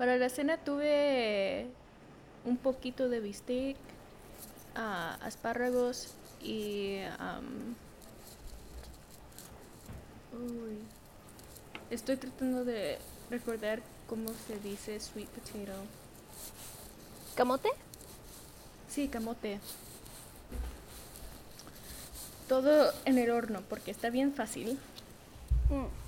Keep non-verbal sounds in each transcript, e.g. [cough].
Para la cena tuve un poquito de bistec, ah, espárragos y... uy, estoy tratando de recordar cómo se dice sweet potato. ¿Camote? Sí, camote. Todo en el horno porque está bien fácil. Mm.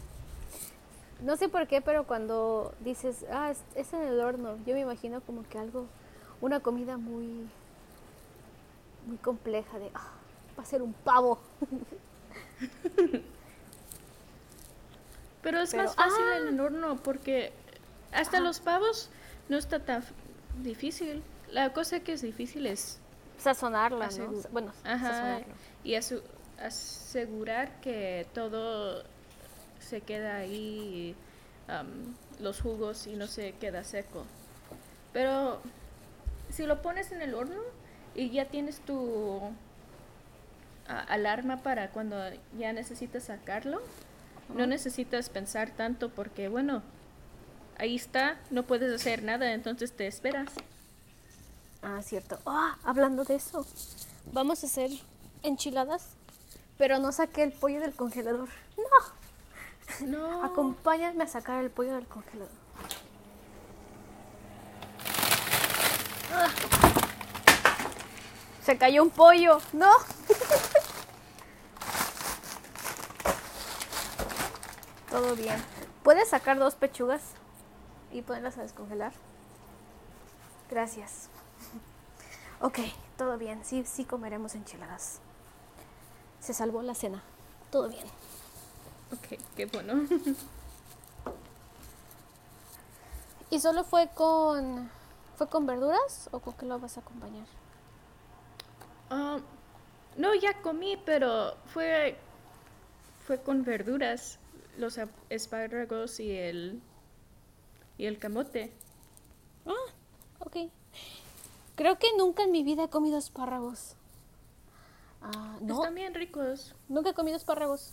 No sé por qué, pero cuando dices, ah, es, es en el horno, yo me imagino como que algo, una comida muy, muy compleja de, ah, va a ser un pavo. [laughs] Pero es Pero- más fácil ¡Ah! en el horno porque hasta los pavos no está tan difícil. La cosa que es difícil es Sazonarla, ¿no? Bueno, Ajá, sazonarlo. y asu- asegurar que todo se queda ahí, am, los jugos y no se queda seco. Pero si lo pones en el horno y ya tienes tu a- alarma para cuando ya necesitas sacarlo, no necesitas pensar tanto porque bueno, ahí está, no puedes hacer nada, entonces te esperas. Ah, cierto. Ah, hablando de eso, vamos a hacer enchiladas, pero no saqué el pollo del congelador. No, [laughs] No. acompáñame a sacar el pollo del congelador. Ah. Se cayó un pollo. No. [laughs] Todo bien. ¿Puedes sacar dos pechugas y ponerlas a descongelar? Gracias. [laughs] Ok, todo bien. Sí, sí comeremos enchiladas. Se salvó la cena. Todo bien. Ok, qué bueno. ¿Y solo fue con fue con verduras o con qué lo vas a acompañar? Ah, no, ya comí, pero fue fue con verduras, los espárragos y el y el camote. Ah, ok. Creo que nunca en mi vida he comido espárragos. Ah, no, Están bien ricos. nunca he comido espárragos.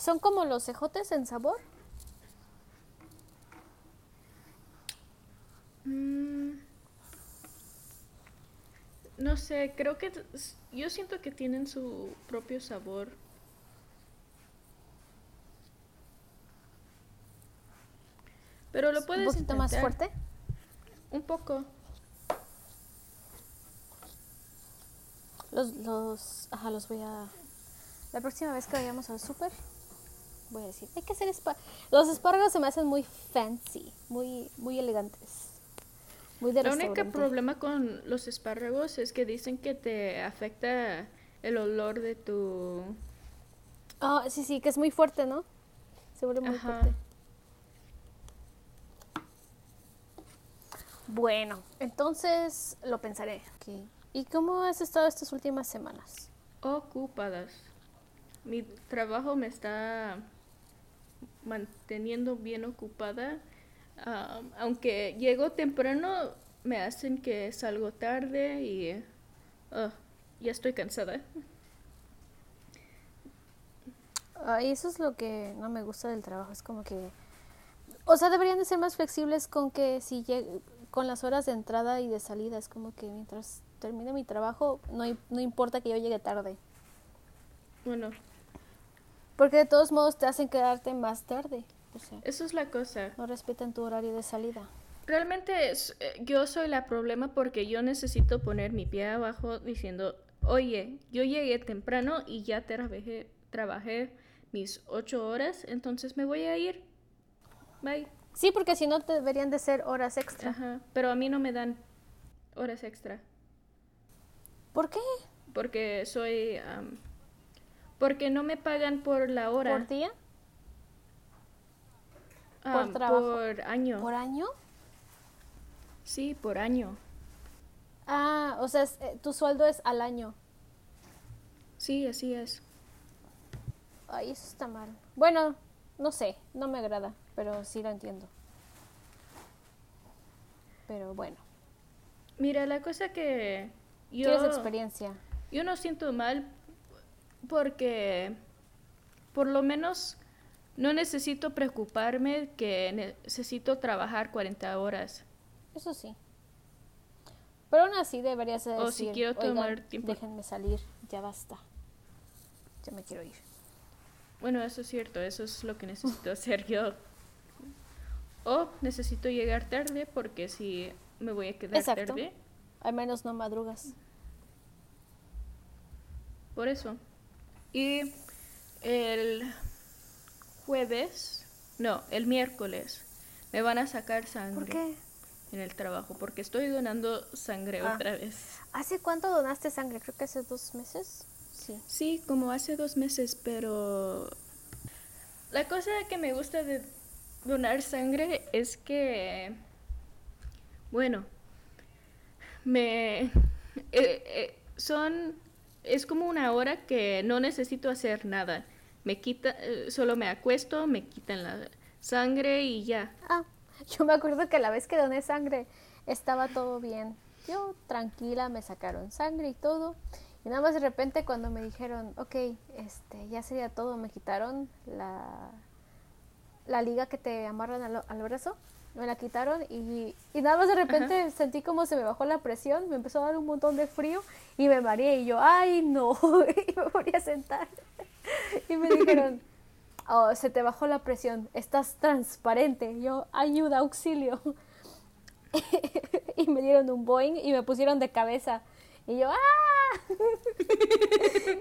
¿Son como los ejotes en sabor? Mm, no sé, creo que yo siento que tienen su propio sabor. Pero lo puedes ¿Un poquito más fuerte? Un poco. Los, los, ajá, los voy a... La próxima vez que vayamos al súper, voy a decir, hay que hacer espárragos. Los espárragos se me hacen muy fancy, muy, muy elegantes. Muy de El único restaurante. problema con los espárragos es que dicen que te afecta el olor de tu... Ah, sí, sí, que es muy fuerte, ¿no? Se vuelve muy Ajá. fuerte. Bueno, entonces lo pensaré. ¿Y cómo has estado estas últimas semanas? ocupadas. Mi trabajo me está manteniendo bien ocupada. Ah, aunque llego temprano, me hacen que salgo tarde y ah, ya estoy cansada. Ay, eso es lo que no me gusta del trabajo. Es como que... O sea, deberían de ser más flexibles con que si lleg- con las horas de entrada y de salida. Es como que mientras termine mi trabajo, no, no importa que yo llegue tarde. Bueno, Porque de todos modos te hacen quedarte más tarde. O sea, eso es la cosa. no respetan tu horario de salida. Realmente es- eh, yo soy la problema porque yo necesito poner mi pie abajo diciendo, oye, yo llegué temprano y ya trabajé, trabajé mis ocho horas, entonces me voy a ir. Bye. Sí, porque si no te deberían de ser horas extra. Ajá, pero a mí no me dan horas extra ¿Por qué? porque soy... am, porque no me pagan por la hora. ¿Por día? am, trabajo? Por año. ¿Por año? Sí, por año. Ah, o sea, es- eh, tu sueldo es al año. Sí, así es. Ay, eso está mal. Bueno, no sé, no me agrada, pero sí lo entiendo. Pero bueno, Mira, la cosa que yo... ¿quieres experiencia? Yo no siento mal porque por lo menos no necesito preocuparme que necesito trabajar 40 horas. Eso sí. Pero aún así deberías decir, O si quiero tomar tiempo. déjenme salir, ya basta. Ya me quiero ir. Bueno, eso es cierto, eso es lo que necesito [laughs] hacer yo. O necesito llegar tarde porque si me voy a quedar Exacto. tarde, Al menos no madrugas. por eso. Y el jueves, no, el miércoles, me van a sacar sangre ¿Por qué? en el trabajo porque estoy donando sangre Ah. otra vez. ¿Hace cuánto donaste sangre? Creo que hace dos meses. Sí. Sí, como hace dos meses, pero la cosa que me gusta de donar sangre es que, bueno, me eh, eh, son es como una hora que no necesito hacer nada. Me quita, eh, solo me acuesto, me quitan la sangre y ya. Ah, [laughs] yo me acuerdo que la vez que doné sangre estaba todo bien. Yo tranquila, me sacaron sangre y todo. Y nada más de repente cuando me dijeron, ok, este, ya sería todo, me quitaron la, la liga que te amarran al, al brazo. Me la quitaron y, y nada más de repente sentí como se me bajó la presión, me empezó a dar un montón de frío y me mareé y yo, ay no, [laughs] y me volví a sentar. Y me dijeron, [laughs] oh, se te bajó la presión, estás transparente. Y yo, ayuda, auxilio. [laughs] y me dieron un Boeing y me pusieron de cabeza. Y yo, ¡ah!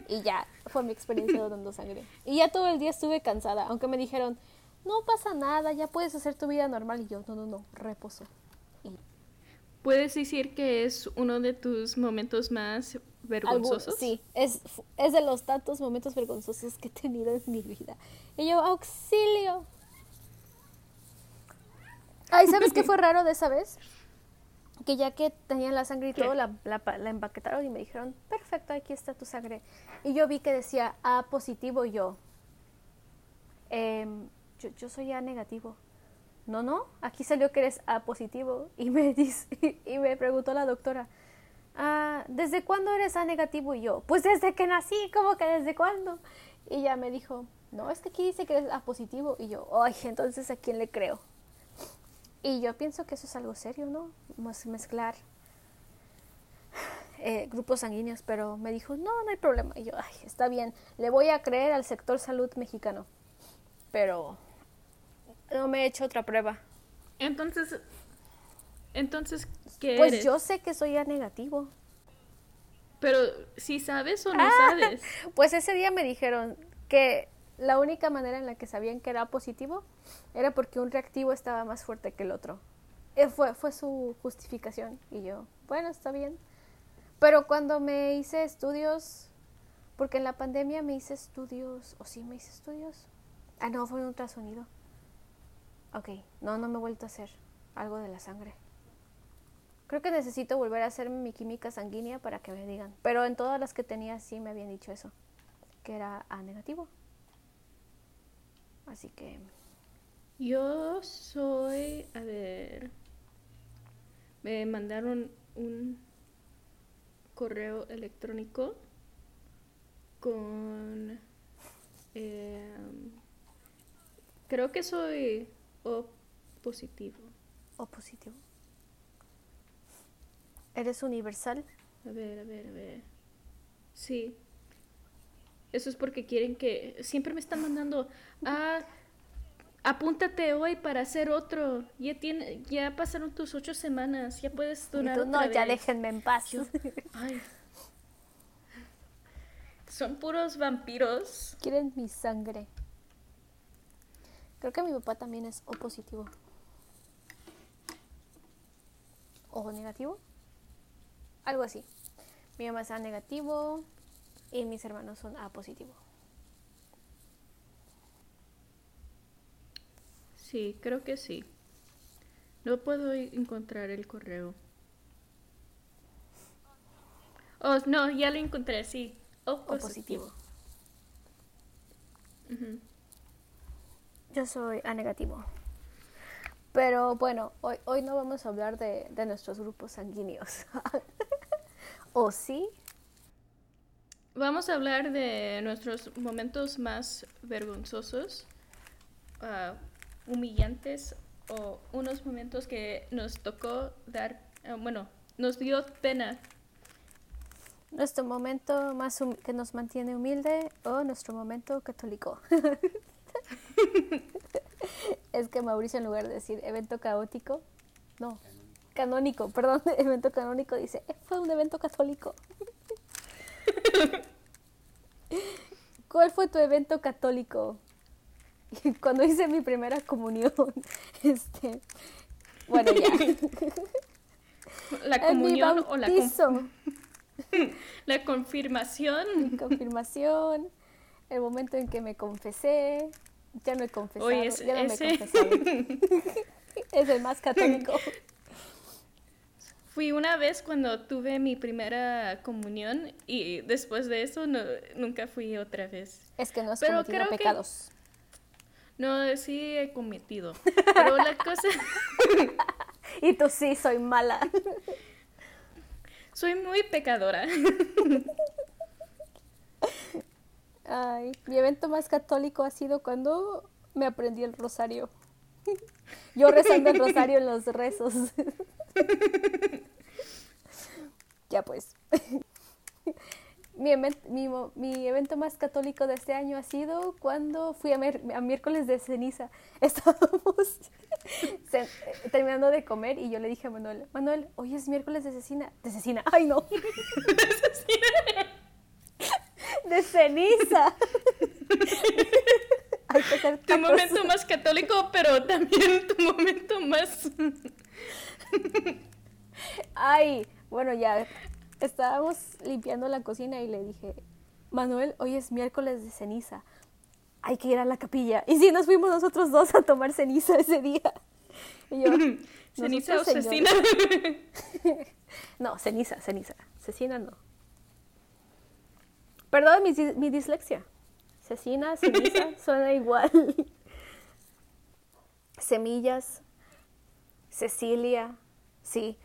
y ya, fue mi experiencia donando sangre. Y ya todo el día estuve cansada, aunque me dijeron, no pasa nada, ya puedes hacer tu vida normal. Y yo, no, no, no, reposo. Y ¿Puedes decir que es uno de tus momentos más algún- vergonzosos? sí, es, es de los tantos momentos vergonzosos que he tenido en mi vida. Y yo, auxilio. Ay, ¿sabes qué fue [laughs] raro de esa vez? Que ya que tenían la sangre y todo, la, la, la empaquetaron y me dijeron, perfecto, aquí está tu sangre. Y yo vi que decía A positivo y yo, "Em, yo, yo soy A negativo. No, no, aquí salió que eres A positivo. Y me, dice, y me preguntó la doctora, "Ah, ¿desde cuándo eres A negativo? Y yo, pues desde que nací, ¿cómo que desde cuándo? Y ella me dijo, no, es que aquí dice que eres A positivo. Y yo, ay, entonces ¿a quién le creo? Y yo pienso que eso es algo serio, ¿no? Mez- Mezclar eh, grupos sanguíneos, pero me dijo, no, no hay problema. Y yo, ay, está bien, le voy a creer al sector salud mexicano. Pero no me he hecho otra prueba. Entonces, entonces, ¿qué Pues eres? yo sé que soy A negativo. Pero si sabes o no Ah. sabes. [laughs] Pues ese día me dijeron que la única manera en la que sabían que era positivo era porque un reactivo estaba más fuerte que el otro. Eh, fue, fue su justificación. Y yo, bueno, está bien. Pero cuando me hice estudios, porque en la pandemia me hice estudios, o sí me hice estudios. Ah, no, fue un ultrasonido. Ok, no, no me he vuelto a hacer algo de la sangre. Creo que necesito volver a hacer mi química sanguínea para que me digan. Pero en todas las que tenía sí me habían dicho eso, que era A negativo. Así que Yo soy, a ver, me mandaron un correo electrónico con, em, creo que soy O positivo. O positivo. ¿Eres universal? A ver, a ver, a ver. Sí. Eso es porque quieren que... Siempre me están mandando... Ah, apúntate hoy para hacer otro. Ya, tiene, ya pasaron tus ocho semanas. Ya puedes Y donar tú, otra no, ya vez". déjenme en paz. Yo- Ay. Son puros vampiros. Quieren mi sangre. Creo que mi papá también es O positivo. ¿O negativo? Algo así. Mi mamá es A negativo y mis hermanos son A positivo. Sí, creo que sí. No puedo encontrar el correo. Oh, no, ya lo encontré, sí. O O positivo. Yo soy A negativo. Pero bueno, hoy, hoy no vamos a hablar de, de nuestros grupos sanguíneos. [laughs] ¿O sí? Vamos a hablar de nuestros momentos más vergonzosos ah, humillantes o unos momentos que nos tocó dar, ah, bueno, nos dio pena? Nuestro momento más que nos mantiene humilde o nuestro momento católico. [laughs] [laughs] es que Mauricio en lugar de decir evento caótico, no, canónico, perdón, [laughs] evento canónico dice, "Eh, fue un evento católico. [laughs] ¿Cuál fue tu evento católico? Cuando hice mi primera comunión, este, bueno ya. ¿La comunión o la, con- bautizo. la confirmación? mi confirmación, el momento en que me confesé, ya no he confesado, Oye, es- ya no me he confesado. [laughs] es el más católico. Fui una vez cuando tuve mi primera comunión y después de eso no- nunca fui otra vez. Es que no has Pero cometido creo que- pecados. No, sí he cometido. [laughs] Pero la cosa, [laughs] Y tú sí, soy mala. soy muy pecadora. Ay, mi evento más católico ha sido cuando me aprendí el rosario. [laughs] Yo rezando el rosario en los rezos. [laughs] ya pues. [laughs] Mi, mi mi evento más católico de este año ha sido cuando fui a, miércoles de ceniza. Estábamos eh, terminando de comer y yo le dije a Manuel, Manuel, hoy es miércoles de cecina. De cecina, ay no. de ceniza. [laughs] Hay que hacer Tu momento más católico, pero también tu momento más... Ay, bueno, ya estábamos limpiando la cocina y le dije, Manuel, hoy es miércoles de ceniza. Hay que ir a la capilla. Y sí, nos fuimos nosotros dos a tomar ceniza ese día. Y yo, [laughs] Ceniza o "Nosotros, cecina. señor". [laughs] No, ceniza, ceniza. Cecina no. Perdón mi, dis- mi dislexia. Cecina, ceniza, [laughs] suena igual. Semillas, Cecilia, sí.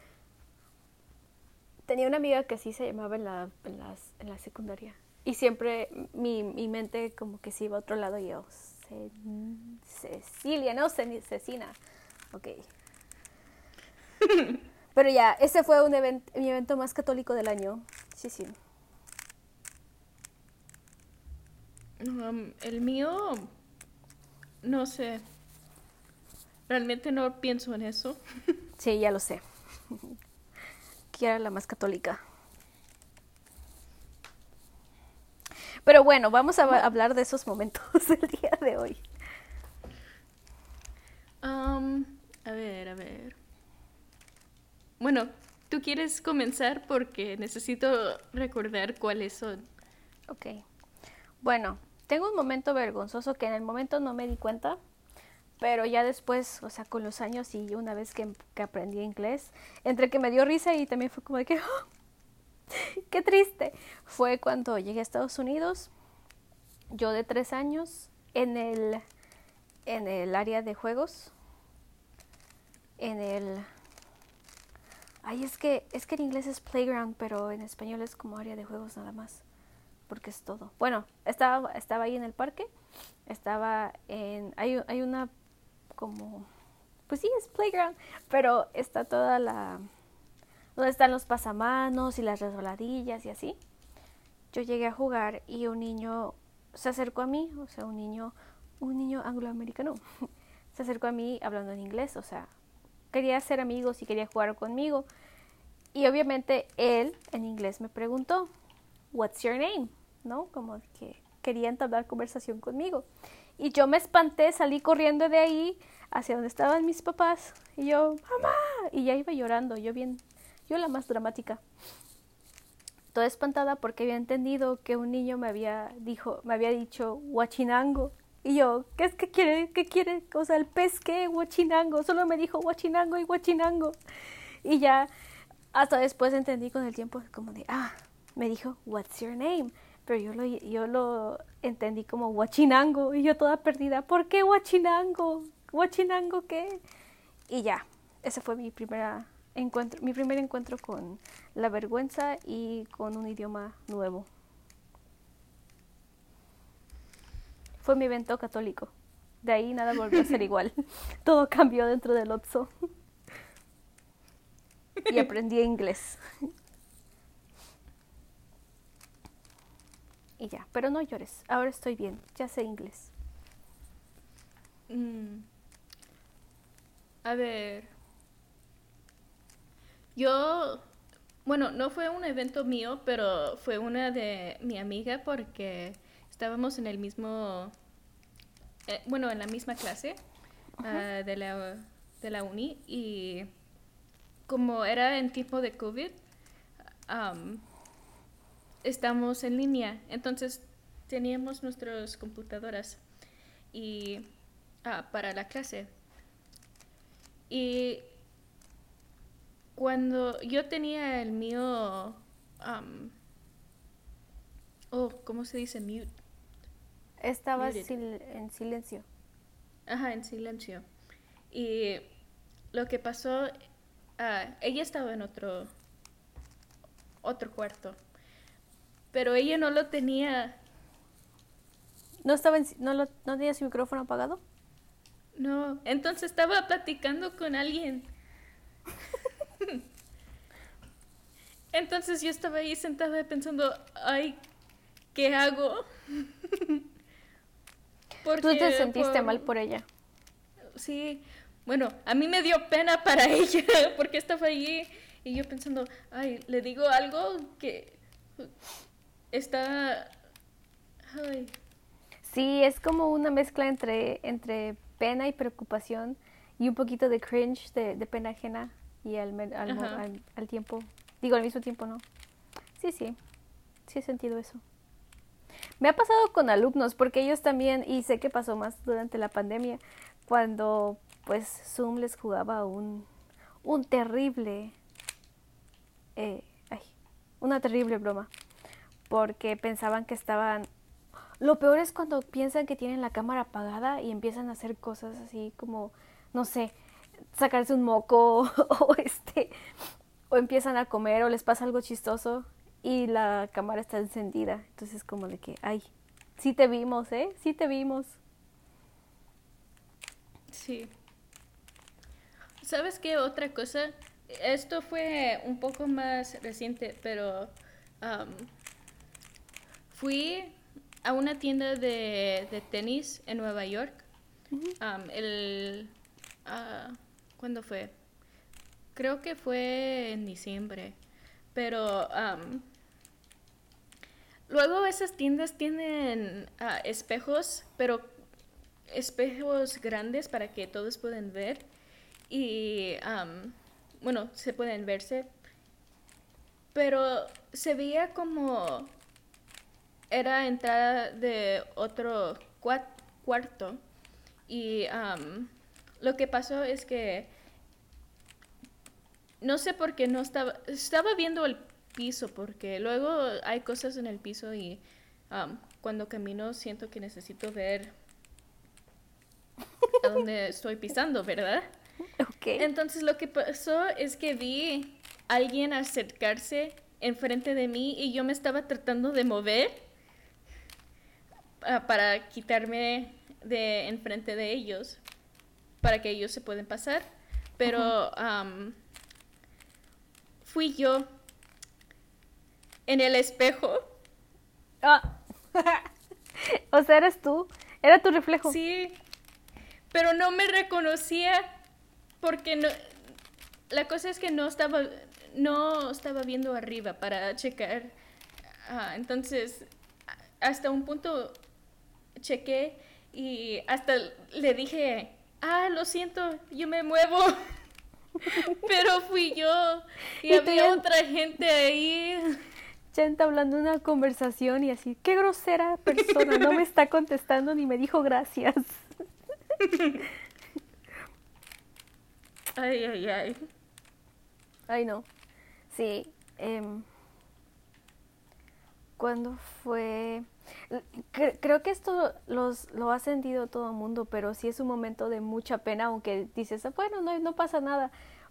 Tenía una amiga que sí se llamaba en la, en las- en la secundaria. Y siempre mi, mi mente como que se iba a otro lado y yo, "Ce- Cecilia, no, Cecina. Ok. [laughs] Pero ya, ese fue un event- mi evento más católico del año. Sí, sí. Um, el mío, no sé. Realmente no pienso en eso. [laughs] Sí, ya lo sé. Era la más católica. Pero bueno, vamos a hablar de esos momentos [laughs] el día de hoy. Um, a ver, a ver. Bueno, tú quieres comenzar porque necesito recordar cuáles son. Ok. Bueno, tengo un momento vergonzoso que en el momento no me di cuenta, pero ya después, o sea, con los años y una vez que, aprendí inglés, entre que me dio risa y también fue como de que, ¡ah! [laughs] ¡qué triste! Fue cuando llegué a Estados Unidos, yo de tres años, en el, en el área de juegos, en el... Ay, es que, es que en inglés es playground, pero en español es como área de juegos nada más porque es todo. Bueno, estaba, estaba ahí en el parque, estaba en, hay, hay una como, pues sí, es playground, pero está toda la, donde están los pasamanos y las resbaladillas y así. Yo llegué a jugar y un niño se acercó a mí, o sea, un niño, un niño angloamericano, [laughs] se acercó a mí hablando en inglés, o sea, quería ser amigos y quería jugar conmigo. Y obviamente él en inglés me preguntó, What's your name? ¿No? Como que quería entablar conversación conmigo. Y yo me espanté, salí corriendo de ahí hacia donde estaban mis papás. Y yo, mamá. Y ya iba llorando, yo bien, yo la más dramática. Toda espantada porque había entendido que un niño me había, dijo, me había dicho huachinango. Y yo, ¿qué es que quiere? ¿Qué quiere? O sea, el pez qué, huachinango. Solo me dijo huachinango y huachinango. Y ya, hasta después entendí con el tiempo como de, ah, me dijo, what's your name? Pero yo lo, yo lo entendí como huachinango y yo toda perdida, ¿por qué huachinango? ¿Huachinango qué? Y ya, ese fue mi primera encuentro, mi primer encuentro con la vergüenza y con un idioma nuevo. Fue mi evento católico. De ahí nada volvió a ser [laughs] igual. Todo cambió dentro del Otso. Y aprendí inglés. Y ya, pero no llores. Ahora estoy bien. Ya sé inglés. Mm. A ver. Yo, bueno, no fue un evento mío, pero fue una de mi amiga porque estábamos en el mismo, eh, bueno, en la misma clase ah, de, la, de la uni y como era en tiempo de COVID, estamos en línea, entonces teníamos nuestras computadoras y ah, para la clase. Y cuando yo tenía el mío, oh, ¿cómo se dice? Mute. Estaba en silencio. Ajá, en silencio. Y lo que pasó, ah, ella estaba en otro, otro cuarto, pero ella no lo tenía. ¿No, estaba no, lo, ¿No tenía su micrófono apagado? No, entonces estaba platicando con alguien. [laughs] Entonces yo estaba ahí sentada pensando, ay, ¿qué hago? Porque, [laughs] Tú te sentiste mal por ella. Sí, bueno, a mí me dio pena para [laughs] ella porque estaba ahí y yo pensando, ay, le digo algo que está... Ay. Sí, es como una mezcla entre, entre pena y preocupación y un poquito de cringe, de, de pena ajena y al, al, al, tiempo, digo al mismo tiempo, ¿no? Sí, sí, sí he sentido eso. Me ha pasado con alumnos, porque ellos también, y sé que pasó más durante la pandemia, cuando pues Zoom les jugaba un, un terrible, eh, ay, una terrible broma, porque pensaban que estaban... Lo peor es cuando piensan que tienen la cámara apagada y empiezan a hacer cosas así como, no sé, sacarse un moco [laughs] o este o empiezan a comer o les pasa algo chistoso y la cámara está encendida. Entonces como de que, ay, sí te vimos, ¿eh? Sí te vimos. Sí. ¿Sabes qué otra cosa? Esto fue un poco más reciente, pero fui a una tienda de, tenis en Nueva York. el, ah, ¿Cuándo fue? Creo que fue en diciembre. Pero luego esas tiendas tienen ah, espejos, pero espejos grandes para que todos puedan ver. Y bueno, se pueden verse. Pero se veía como era entrada de otro cuarto. Y lo que pasó es que no sé por qué no estaba, estaba viendo el piso, porque luego hay cosas en el piso y um, cuando camino siento que necesito ver a dónde [laughs] estoy pisando, ¿verdad? Okay. Entonces lo que pasó es que vi a alguien acercarse enfrente de mí y yo me estaba tratando de mover uh, para quitarme de enfrente de ellos, para que ellos se puedan pasar. Pero um, fui yo en el espejo. Ah. [laughs] o sea, eres tú. Era tu reflejo. Sí. Pero no me reconocía porque no. La cosa es que no estaba. No estaba viendo arriba para checar. Ah, entonces, hasta un punto chequé y hasta le dije, ah, lo siento, yo me muevo. [laughs] Pero fui yo y, había otra gente ahí. Ya hablando una conversación y así, qué grosera persona, no me está contestando ni me dijo gracias. [laughs] Ay, ay, ay. Ay, no. Sí. Eh, ¿Cuándo fue? Creo que esto los, lo ha sentido todo el mundo, pero sí es un momento de mucha pena, aunque dices, bueno, no, no pasa nada,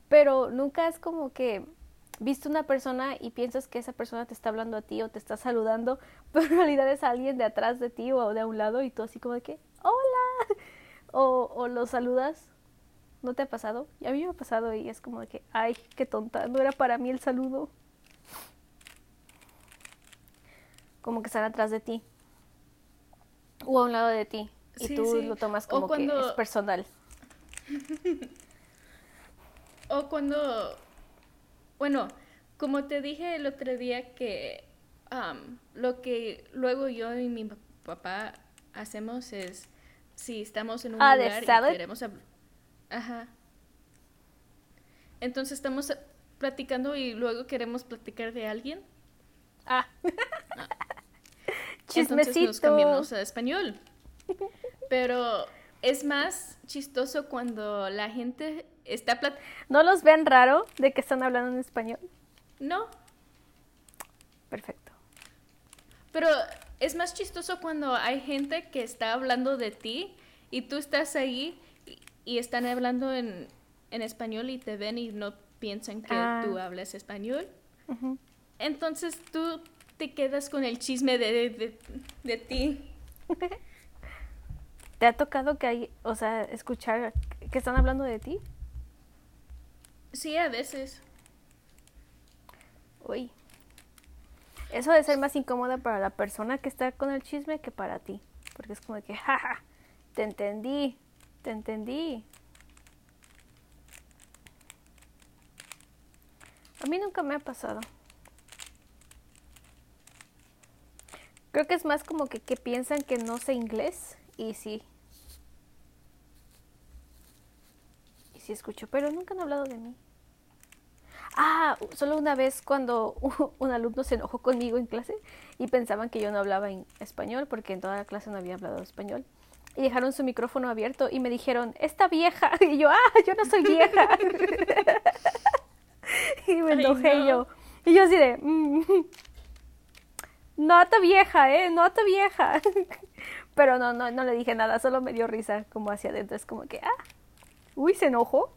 pero nunca es como que viste una persona y piensas que esa persona te está hablando a ti o te está saludando, [laughs] pero en realidad es alguien de atrás de ti o de a un lado y tú así como de que, hola, [laughs] o, o lo saludas. ¿No te ha pasado? Y a mí me ha pasado y es como de que, ay, qué tonta, no era para mí el saludo. Como que están atrás de ti. O a un lado de ti. Y Sí, tú sí. lo tomas como que cuando- es personal. [laughs] O cuando, bueno, como te dije el otro día que lo que luego yo y mi pa- papá hacemos es, si estamos en un Ah, ¿de lugar y queremos hab- Ajá. Entonces estamos platicando y luego queremos platicar de alguien. Ah. [laughs] Entonces nos Chismecito. cambiamos a español. [laughs] Pero es más chistoso cuando la gente está platicando. ¿No los ven raro de que están hablando en español? No, Perfecto. Pero es más chistoso cuando hay gente que está hablando de ti y tú estás ahí y, y están hablando en, en español y te ven y no piensan que Ah. tú hablas español. Entonces tú te quedas con el chisme de, de, de- de ti. [laughs] ¿Te ha tocado que hay, o sea, escuchar que están hablando de ti? Sí, a veces. Uy. Eso debe ser más incómoda para la persona que está con el chisme que para ti. Porque es como de que, jaja, te entendí, te entendí. A mí nunca me ha pasado. Creo que es más como que, que piensan que no sé inglés y sí. Y sí escucho, pero nunca han hablado de mí. Ah, solo una vez cuando [laughs] un alumno se enojó conmigo en clase y pensaban que yo no hablaba en español porque en toda la clase no había hablado español. Y dejaron su micrófono abierto y me dijeron, esta vieja. [laughs] Y yo, ah, yo no soy vieja. [laughs] y me Ay, enojé no. yo. Y yo así de, "Mm, no está vieja, ¿eh? No está vieja. [laughs] Pero no, no, no le dije nada, solo me dio risa como hacia adentro. Es como que, ah, uy, se enojó.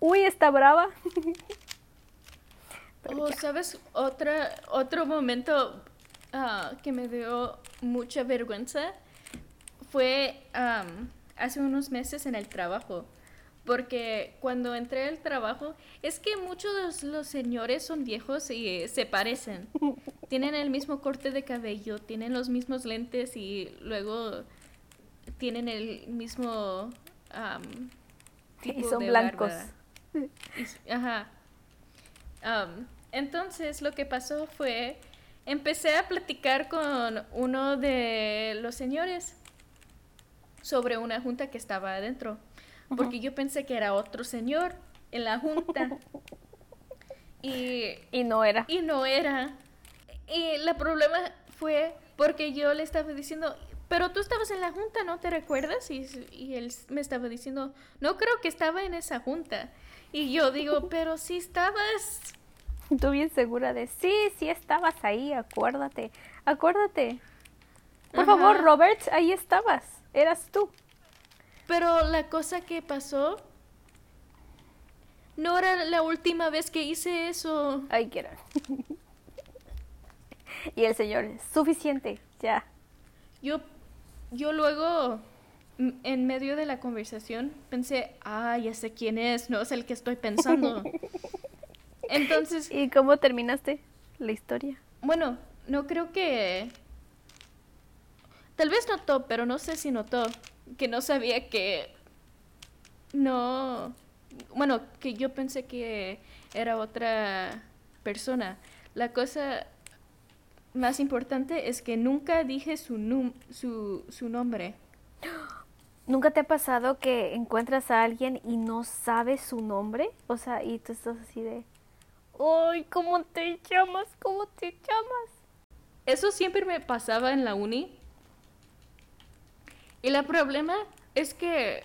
Uy, está brava. [laughs] Pero Oh. ¿sabes? Otra, otro momento ah, que me dio mucha vergüenza fue hace unos meses en el trabajo. Porque cuando entré al trabajo, es que muchos de los, los señores son viejos y eh, se parecen. [laughs] Tienen el mismo corte de cabello, tienen los mismos lentes y luego tienen el mismo am, Y son de blancos. Y- Ajá. Entonces lo que pasó fue, empecé a platicar con uno de los señores sobre una junta que estaba adentro, porque yo pensé que era otro señor en la junta. y, Y no era. y no era. Y el problema fue porque yo le estaba diciendo, pero tú estabas en la junta, ¿no te recuerdas? Y, y él me estaba diciendo, no creo que estaba en esa junta. Y yo digo, [laughs] pero si estabas. Tú bien segura de, sí, sí estabas ahí, acuérdate, acuérdate. Por Ajá. favor, Robert, ahí estabas, eras tú. Pero la cosa que pasó no era la última vez que hice eso. Ay, que era. [laughs] y el señor, suficiente, ya. Yo, yo luego, en medio de la conversación, pensé, ah, ya sé quién es, no es el que estoy pensando. [laughs] Entonces, ¿Y cómo terminaste la historia? bueno, no creo que... Tal vez notó, pero no sé si notó que no sabía que... No... Bueno, que yo pensé que era otra persona. La cosa más importante es que nunca dije su, num- su, su nombre. ¿Nunca te ha pasado que encuentras a alguien y no sabes su nombre? O sea, y tú estás así de, ¡ay, cómo te llamas! ¿Cómo te llamas? Eso siempre me pasaba en la uni. Y el problema es que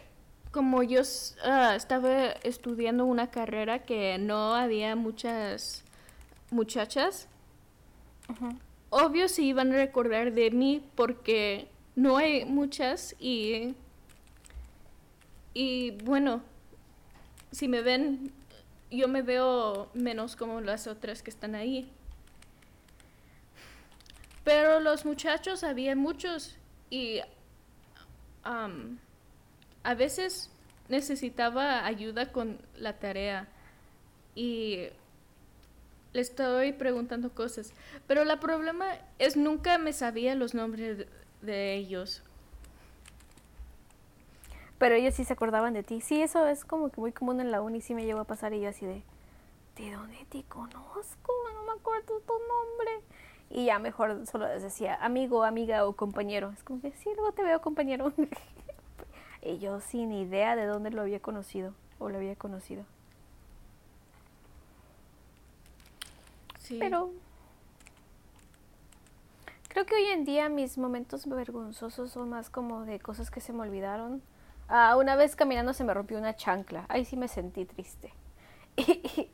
como yo ah, estaba estudiando una carrera que no había muchas muchachas, obvio se iban a recordar de mí porque no hay muchas y y bueno, si me ven yo me veo menos como las otras que están ahí. Pero los muchachos había muchos y am, a veces necesitaba ayuda con la tarea y le estoy preguntando cosas. Pero el problema es nunca me sabía los nombres de, ellos. Pero ellos sí se acordaban de ti. Sí, eso es como que muy común en la uni. Sí me llegó a pasar y yo así de, ¿de dónde te conozco? No me acuerdo tu nombre. Y ya mejor solo les decía amigo, amiga o compañero. Es como que sí, luego te veo compañero. [laughs] y yo sin idea de dónde lo había conocido o lo había conocido. Pero creo que hoy en día mis momentos vergonzosos son más como de cosas que se me olvidaron. Ah, una vez caminando se me rompió una chancla. Ahí sí me sentí triste. [laughs]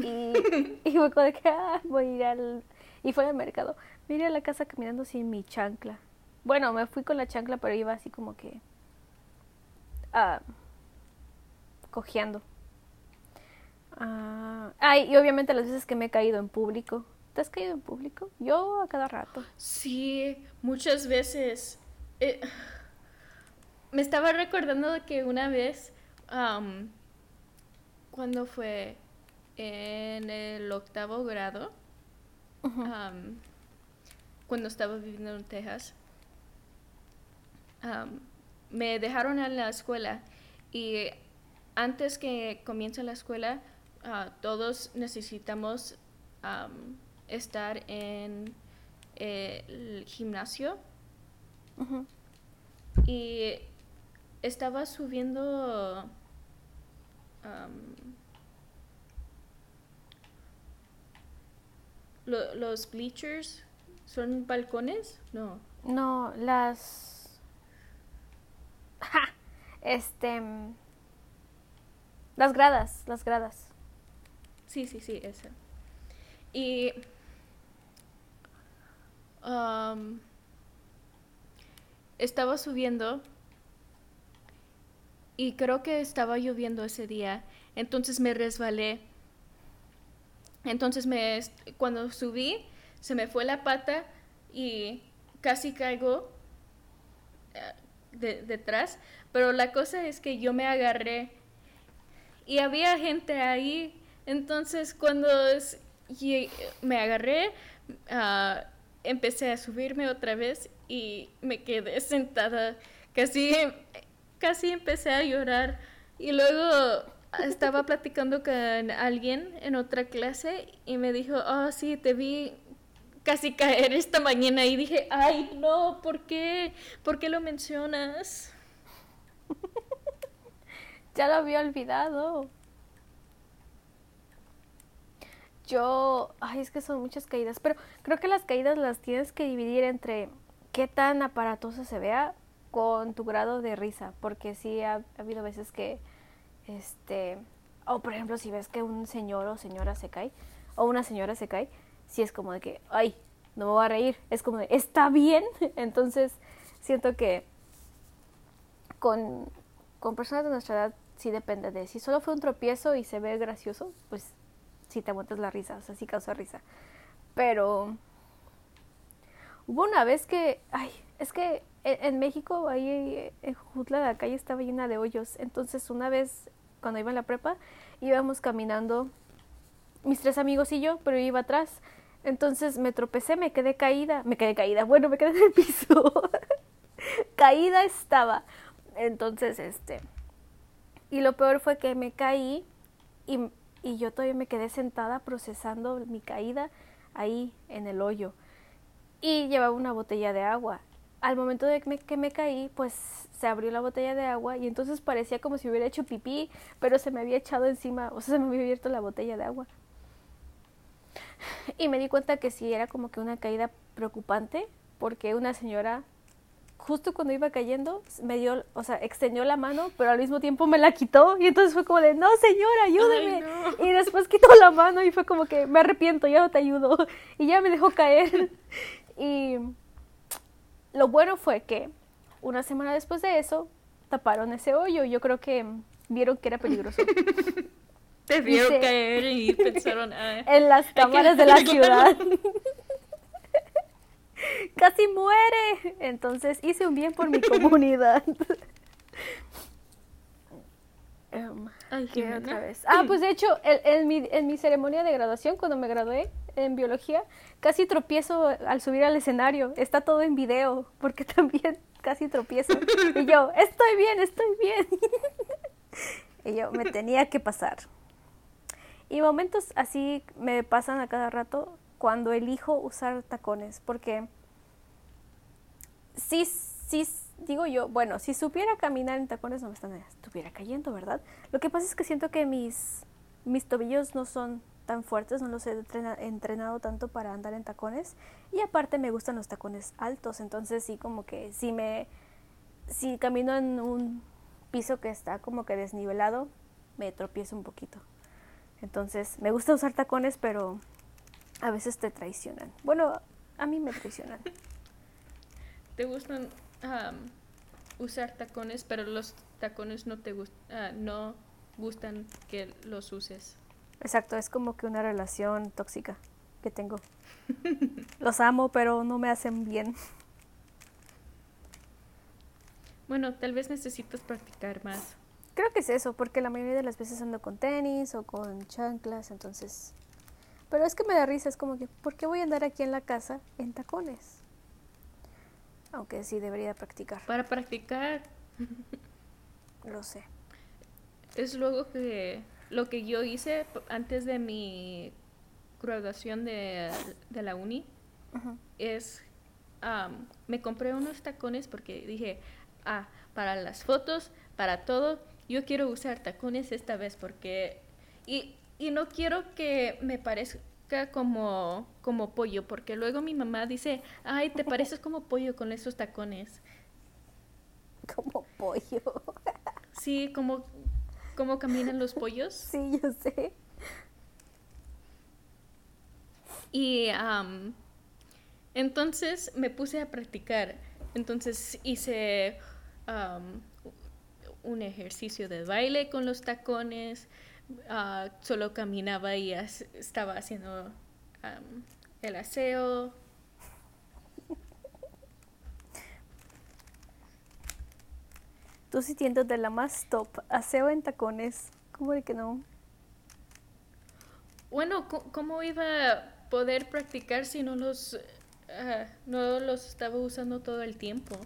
Y, y, como de que ah, voy a ir al... Y fue al mercado. Me a la casa caminando sin mi chancla. Bueno, me fui con la chancla, pero iba así como que... Ah, cojeando. Ah, ay, y obviamente las veces que me he caído en público. ¿Te has caído en público? Yo a cada rato. Sí, muchas veces. Eh, me estaba recordando que una vez, cuando fue en el octavo grado, cuando estaba viviendo en Texas, me dejaron a la escuela y antes que comience la escuela, Ah, todos necesitamos estar en eh, el gimnasio. Y estaba subiendo los bleachers. ¿Son balcones? No. No, las... Este... Las gradas, las gradas. Sí, sí, sí, esa. Y um, estaba subiendo y creo que estaba lloviendo ese día, entonces me resbalé. Entonces me cuando subí se me fue la pata y casi caigo eh, detrás, pero la cosa es que yo me agarré y había gente ahí entonces cuando me agarré, ah, empecé a subirme otra vez y me quedé sentada. Casi, casi empecé a llorar. Y luego estaba platicando con alguien en otra clase y me dijo, oh sí, te vi casi caer esta mañana y dije, ay, no, ¿por qué? ¿Por qué lo mencionas? [laughs] ya lo había olvidado. Yo, ay, es que son muchas caídas, pero creo que las caídas las tienes que dividir entre qué tan aparatosa se vea con tu grado de risa, porque sí ha, habido veces que, este, o por ejemplo, si ves que un señor o señora se cae, o una señora se cae, sí es como de que, ay, no me voy a reír, es como de, está bien, [laughs] entonces siento que con, con personas de nuestra edad sí depende de, si solo fue un tropiezo y se ve gracioso, pues si te aguantas la risa, o sea, sí causa risa. Pero hubo una vez que, ay, es que en, México, ahí en Jutla, la calle estaba llena de hoyos. Entonces, una vez, cuando iba en la prepa, íbamos caminando, mis tres amigos y yo, pero yo iba atrás. Entonces me tropecé, me quedé caída, me quedé caída, bueno, me quedé en el piso. [laughs] caída estaba. Entonces, este. Y lo peor fue que me caí y y yo todavía me quedé sentada procesando mi caída ahí en el hoyo. Y llevaba una botella de agua. Al momento de que me, caí, pues se abrió la botella de agua y entonces parecía como si hubiera hecho pipí, pero se me había echado encima, o sea, se me había abierto la botella de agua. Y me di cuenta que sí era como que una caída preocupante, porque una señora justo cuando iba cayendo, me dio, o sea, extendió la mano, pero al mismo tiempo me la quitó. Y entonces fue como de, no, señora, ayúdeme. Y después quitó la mano y fue como que, me arrepiento, ya no te ayudo. Y ya me dejó caer. Y [laughs] lo bueno fue que una semana después de eso, taparon ese hoyo. Yo creo que vieron que era peligroso. [laughs] Te vieron caer y [laughs] pensaron, ah, en las cámaras de la ciudad [laughs] casi muere. Entonces hice un bien por mi comunidad. Ay, ¿Qué Jimena. otra vez? Ah, pues de hecho, el- en, mi, en mi ceremonia de graduación, cuando me gradué en biología, casi tropiezo al subir al escenario. Está todo en video, porque [laughs] también casi tropiezo. Y yo, estoy bien, estoy bien. [laughs] y yo, me tenía que pasar. Y momentos así me pasan a cada rato cuando elijo usar tacones, porque sí, sí, digo yo, bueno, si supiera caminar en tacones no me están, estuviera cayendo, ¿verdad? Lo que pasa es que siento que mis, mis tobillos no son tan fuertes, no los he entrena- entrenado tanto para andar en tacones y aparte me gustan los tacones altos, entonces sí como que si me, si camino en un piso que está como que desnivelado, me tropiezo un poquito. Entonces me gusta usar tacones, pero a veces te traicionan. Bueno, a mí me traicionan. ¿Te gustan usar tacones, pero los tacones no te gust- ah, no gustan que los uses? Exacto, es como que una relación tóxica que tengo. [laughs] Los amo, pero no me hacen bien. Bueno, tal vez necesitas practicar más. Creo que es eso, porque la mayoría de las veces ando con tenis o con chanclas, entonces... Pero es que me da risa, es como que, ¿por qué voy a andar aquí en la casa en tacones? Aunque sí debería practicar, Para practicar lo sé. es luego que lo que yo hice antes de mi graduación de, de la uni es me compré unos tacones porque dije, ah, para las fotos, para todo, yo quiero usar tacones esta vez porque y, y no quiero que me parezca como como pollo porque luego mi mamá dice, "Ay, te pareces como pollo con esos tacones." [laughs] Como pollo. [laughs] Sí, como como caminan los pollos. sí, yo sé. Y am, entonces me puse a practicar. Entonces hice am, un ejercicio de baile con los tacones. Ah, solo caminaba y estaba haciendo el aseo. Tú de la más top. Aseo en tacones. ¿Cómo de que no? Bueno, ¿cómo iba a poder practicar si no los, ah, no los estaba usando todo el tiempo?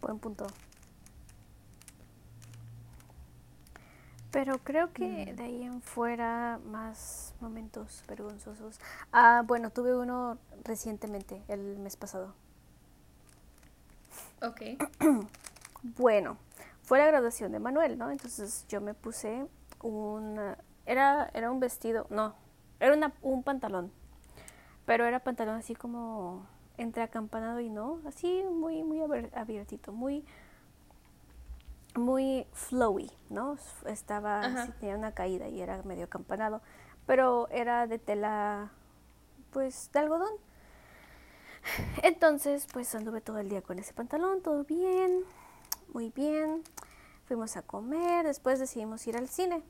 Buen punto. Pero creo que de ahí en fuera más momentos vergonzosos. Ah, bueno, tuve uno recientemente, el mes pasado. Ok. [clears throat] Bueno, fue la graduación de Manuel, ¿no? Entonces yo me puse un... Era, era un vestido, no, era una- un pantalón. Pero era pantalón así como entre acampanado y no, así muy, muy abiertito, muy, muy flowy, ¿no? Estaba, tenía una caída y era medio acampanado. Pero era de tela, pues, de algodón. Entonces, pues anduve todo el día con ese pantalón, todo bien, muy bien. Fuimos a comer, después decidimos ir al cine.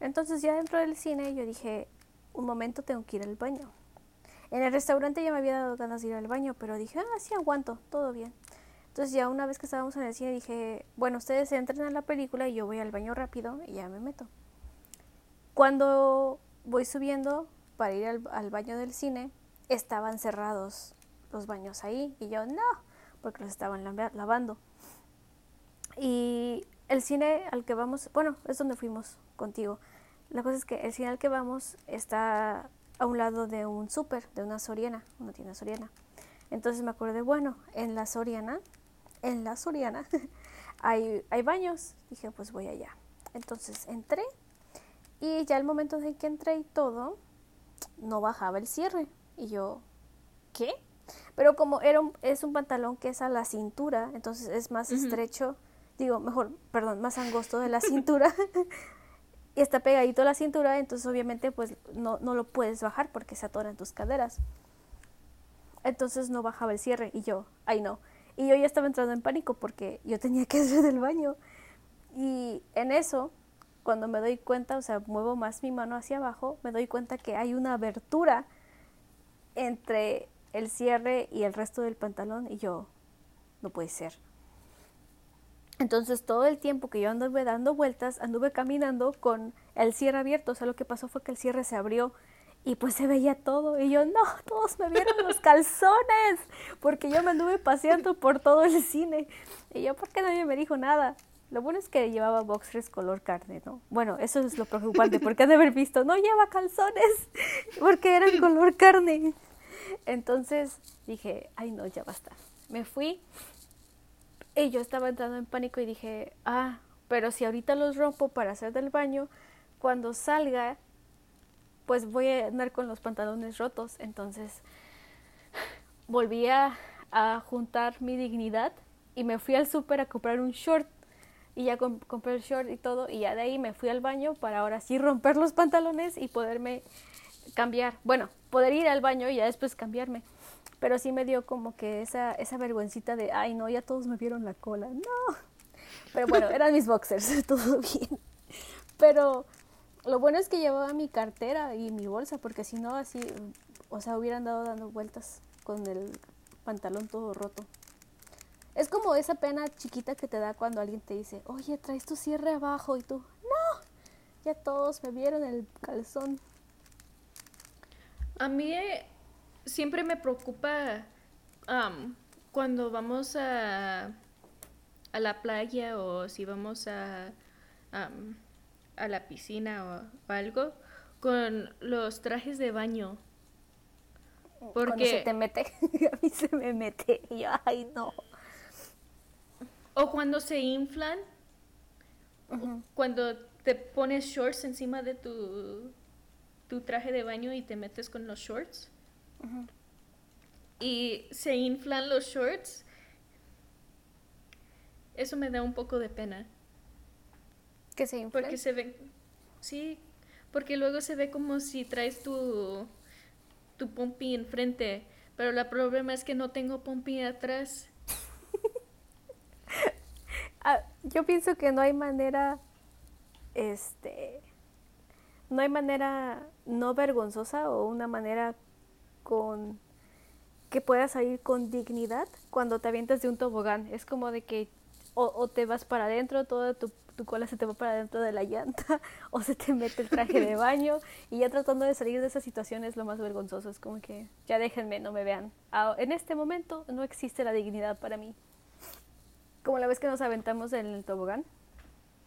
Entonces ya dentro del cine yo dije, un momento tengo que ir al baño. En el restaurante ya me había dado ganas de ir al baño, pero dije, ah, sí aguanto, todo bien. Entonces ya una vez que estábamos en el cine dije, bueno, ustedes entren a la película y yo voy al baño rápido y ya me meto. Cuando voy subiendo para ir al, al baño del cine, estaban cerrados los baños ahí y yo no, porque los estaban lava- lavando. Y el cine al que vamos, bueno, es donde fuimos contigo. La cosa es que el cine al que vamos está a un lado de un súper, de una Soriana, una tienda Soriana. Entonces me acordé, bueno, en la Soriana, en la Soriana [laughs] hay, hay baños. Dije, pues voy allá. Entonces entré y ya al momento en que entré y todo, no bajaba el cierre. Y yo, ¿qué? Pero como era un- es un pantalón que es a la cintura, entonces es más estrecho, digo, mejor, perdón, más angosto de la [laughs] cintura. [laughs] y está pegadito a la cintura, entonces obviamente pues no, no lo puedes bajar porque se atoran tus caderas. Entonces no bajaba el cierre y yo, ay no. Y yo ya estaba entrando en pánico porque yo tenía que [laughs] hacer del baño. Y en eso, cuando me doy cuenta, o sea, muevo más mi mano hacia abajo, me doy cuenta que hay una abertura entre el cierre y el resto del pantalón y yo, no puede ser. Entonces todo el tiempo que yo anduve dando vueltas, anduve caminando con el cierre abierto. O sea, lo que pasó fue que el cierre se abrió y pues se veía todo. Y yo, no, todos me vieron los calzones, porque yo me anduve paseando por todo el cine. Y yo, ¿por qué nadie me dijo nada? Lo bueno es que llevaba boxers color carne, ¿no? Bueno, eso es lo preocupante, porque han de haber visto, no lleva calzones, porque eran color carne. Entonces dije, ay no, ya basta. Me fui y yo estaba entrando en pánico y dije, ah, pero si ahorita los rompo para hacer del baño, cuando salga, pues voy a andar con los pantalones rotos. Entonces [sighs] volví a, juntar mi dignidad y me fui al súper a comprar un short y ya compré el short y todo y ya de ahí me fui al baño para ahora sí romper los pantalones y poderme cambiar. Bueno, poder ir al baño y ya después cambiarme. Pero sí me dio como que esa, esa vergüencita de, ay no, ya todos me vieron la cola. No. Pero bueno, eran mis boxers, [laughs] todo bien. Pero lo bueno es que llevaba mi cartera y mi bolsa, porque si no así, o sea, hubieran dado dando vueltas con el pantalón todo roto. Es como esa pena chiquita que te da cuando alguien te dice, oye, traes tu cierre abajo y tú, no, ya todos me vieron el calzón. A mí eh, siempre me preocupa cuando vamos a, a la playa o si vamos a, a la piscina o, algo con los trajes de baño. Porque cuando se te mete, [laughs] a mí se me mete y ay no. O cuando se inflan, cuando te pones shorts encima de tu, tu traje de baño y te metes con los shorts. Y se inflan los shorts. Eso me da un poco de pena. Que se inflan. Porque se ve. Sí, porque luego se ve como si traes tu, tu pompi enfrente. Pero el problema es que no tengo pompi atrás. [laughs] Ah, yo pienso que no hay manera, este, no hay manera no vergonzosa o una manera con que puedas salir con dignidad cuando te avientas de un tobogán. Es como de que o, te vas para adentro, toda tu, tu, cola se te va para adentro de la llanta, [laughs] o se te mete el traje de baño, y ya tratando de salir de esa situación es lo más vergonzoso. Es como que ya déjenme, no me vean. Ah, en este momento no existe la dignidad para mí. Como la vez que nos aventamos en el tobogán.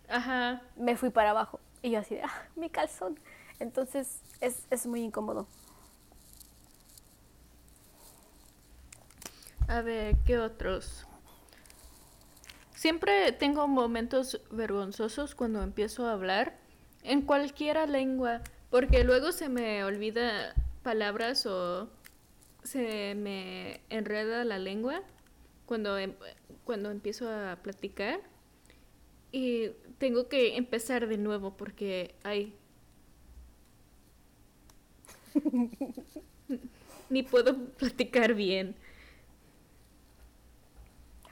Ajá. Me fui para abajo. Y yo así de, ah, mi calzón. Entonces es, es muy incómodo. A ver, ¿qué otros? Siempre tengo momentos vergonzosos cuando empiezo a hablar en cualquier lengua, porque luego se me olvida palabras o se me enreda la lengua cuando, em, cuando empiezo a platicar y tengo que empezar de nuevo porque hay... [laughs] ni puedo platicar bien.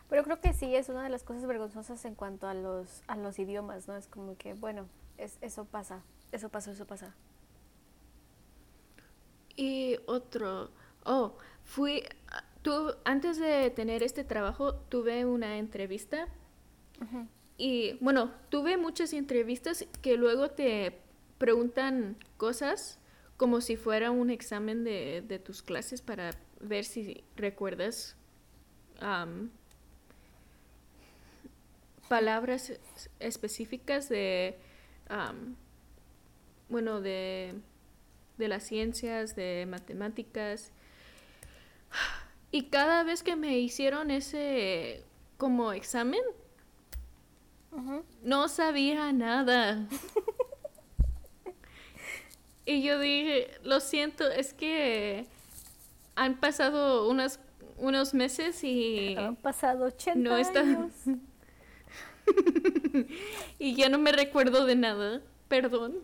Pero creo que sí es una de las cosas vergonzosas en cuanto a los, a los idiomas, ¿no? Es como que, bueno, es, eso pasa, eso pasó, eso pasa. Y otro, oh, fui, tú, antes de tener este trabajo, tuve una entrevista. Y bueno, tuve muchas entrevistas que luego te preguntan cosas como si fuera un examen de, de tus clases para ver si recuerdas palabras específicas de, bueno, de, de las ciencias, de matemáticas. Y cada vez que me hicieron ese como examen, no sabía nada. y yo dije, lo siento, es que han pasado unas, unos meses y... Han pasado 80 no está... años. [laughs] [laughs] y ya no me recuerdo de nada, perdón.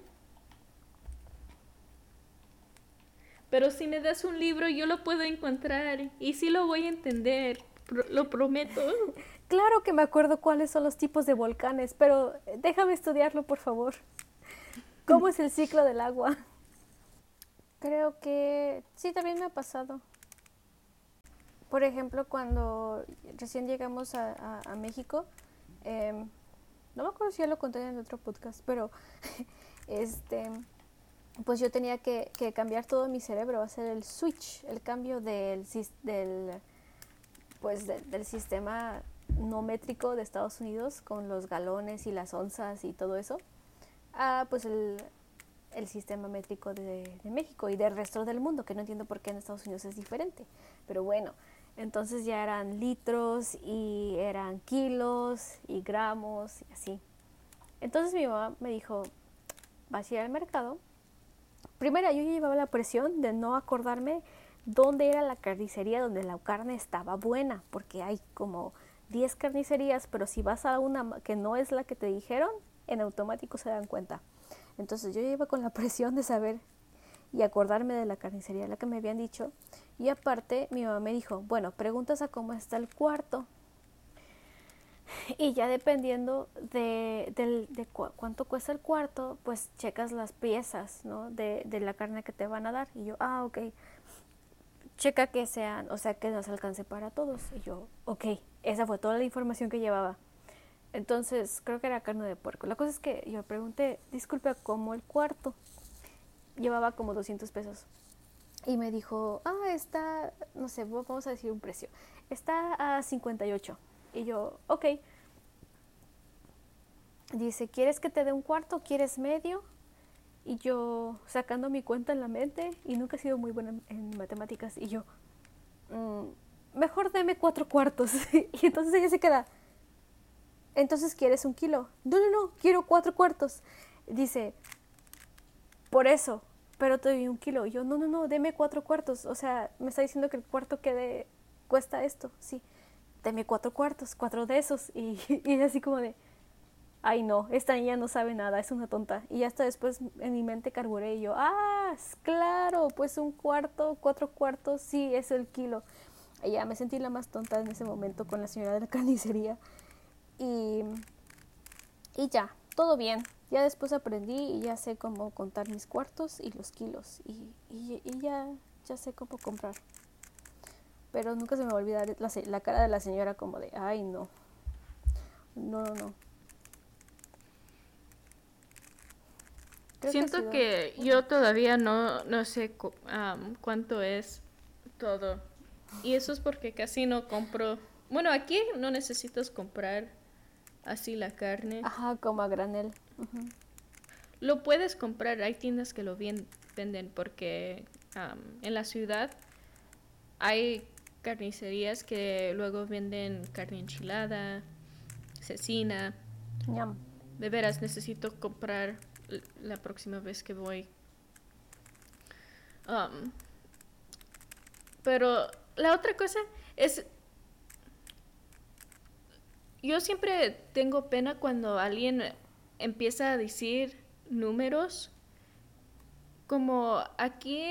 Pero si me das un libro, yo lo puedo encontrar y sí lo voy a entender, lo prometo. [laughs] Claro que me acuerdo cuáles son los tipos de volcanes, pero déjame estudiarlo, por favor. ¿Cómo es el ciclo del agua? Creo que sí, también me ha pasado. Por ejemplo, cuando recién llegamos a, México, em, no me acuerdo si ya lo conté en otro podcast, pero [laughs] este, pues yo tenía que, cambiar todo mi cerebro, hacer el switch, el cambio del, del pues del sistema no métrico de Estados Unidos con los galones y las onzas y todo eso, a pues el, el sistema métrico de, de, México y del resto del mundo, que no entiendo por qué en Estados Unidos es diferente. Pero bueno, entonces ya eran litros y eran kilos y gramos y así. Entonces mi mamá me dijo, vas a ir al mercado. Primero yo llevaba la presión de no acordarme dónde era la carnicería donde la carne estaba buena, porque hay como 10 carnicerías, pero si vas a una que no es la que te dijeron, en automático se dan cuenta. Entonces yo iba con la [laughs] presión de saber y acordarme de la carnicería, la que me habían dicho. Y aparte mi mamá me dijo, bueno, preguntas a cómo está el cuarto. Y ya dependiendo de, de, cuánto cuesta el cuarto, pues checas las piezas, ¿no? De, de, la carne que te van a dar. Y yo, ah, ok. Checa que sean, o sea, que nos alcance para todos. Y yo, ok. Esa fue toda la información que llevaba. Entonces, creo que era carne de puerco. La cosa es que yo pregunté, disculpe, ¿cómo el cuarto? Llevaba como 200 pesos. Y me dijo, ah, está, no sé, vamos a decir un precio. Está a 58. Y yo, ok. Dice, ¿quieres que te dé un cuarto? ¿Quieres medio? Y yo sacando mi cuenta en la mente y nunca he sido muy buena en, matemáticas. Y yo, mm, mejor deme cuatro cuartos. [laughs] y entonces ella se queda, entonces quieres un kilo. No, no, no, quiero cuatro cuartos. Dice, por eso, pero te doy un kilo. Y yo, no, no, no, deme cuatro cuartos. O sea, me está diciendo que el cuarto quede, cuesta esto. Sí deme cuatro cuartos, cuatro de esos. Y, [laughs] y así como de, ay no, esta niña no sabe nada, es una tonta. Y hasta después en mi mente carburé y yo, ah, claro, pues un cuarto, cuatro cuartos, sí, es el kilo. Y ya me sentí la más tonta en ese momento con la señora de la [laughs] carnicería. Y, y ya, todo bien. Ya después aprendí y ya sé cómo contar mis cuartos y los kilos. Y, y, y ya, ya sé cómo comprar. Pero nunca se me va a olvidar la, la cara de la señora como de, ay no, no, no, no. Siento que, yo todavía no, no sé cuánto es todo. Y eso es porque casi no compro. Bueno, aquí no necesitas comprar así la carne. Ajá, como a granel. Lo puedes comprar, hay tiendas que lo venden porque en la ciudad hay carnicerías que luego venden carne enchilada, cecina. De veras, necesito comprar la próxima vez que voy. Um, pero la otra cosa es, yo siempre tengo pena cuando alguien empieza a decir números, como aquí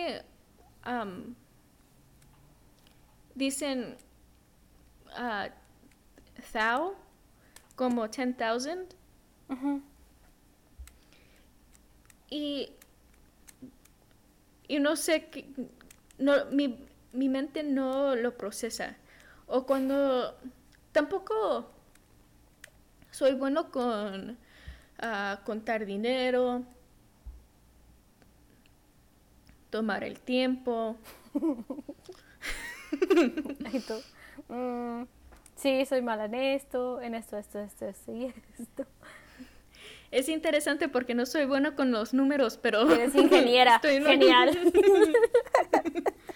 um, dicen uh, thou como 10,000. Y, y no sé, qué, no, mi, mi mente no lo procesa. O cuando tampoco soy bueno con uh, contar dinero, tomar el tiempo. [laughs] Mm, sí, soy mala en esto, en esto, esto, esto, esto y esto. Es interesante porque no soy bueno con los números, pero... Eres ingeniera, [laughs] genial. [laughs]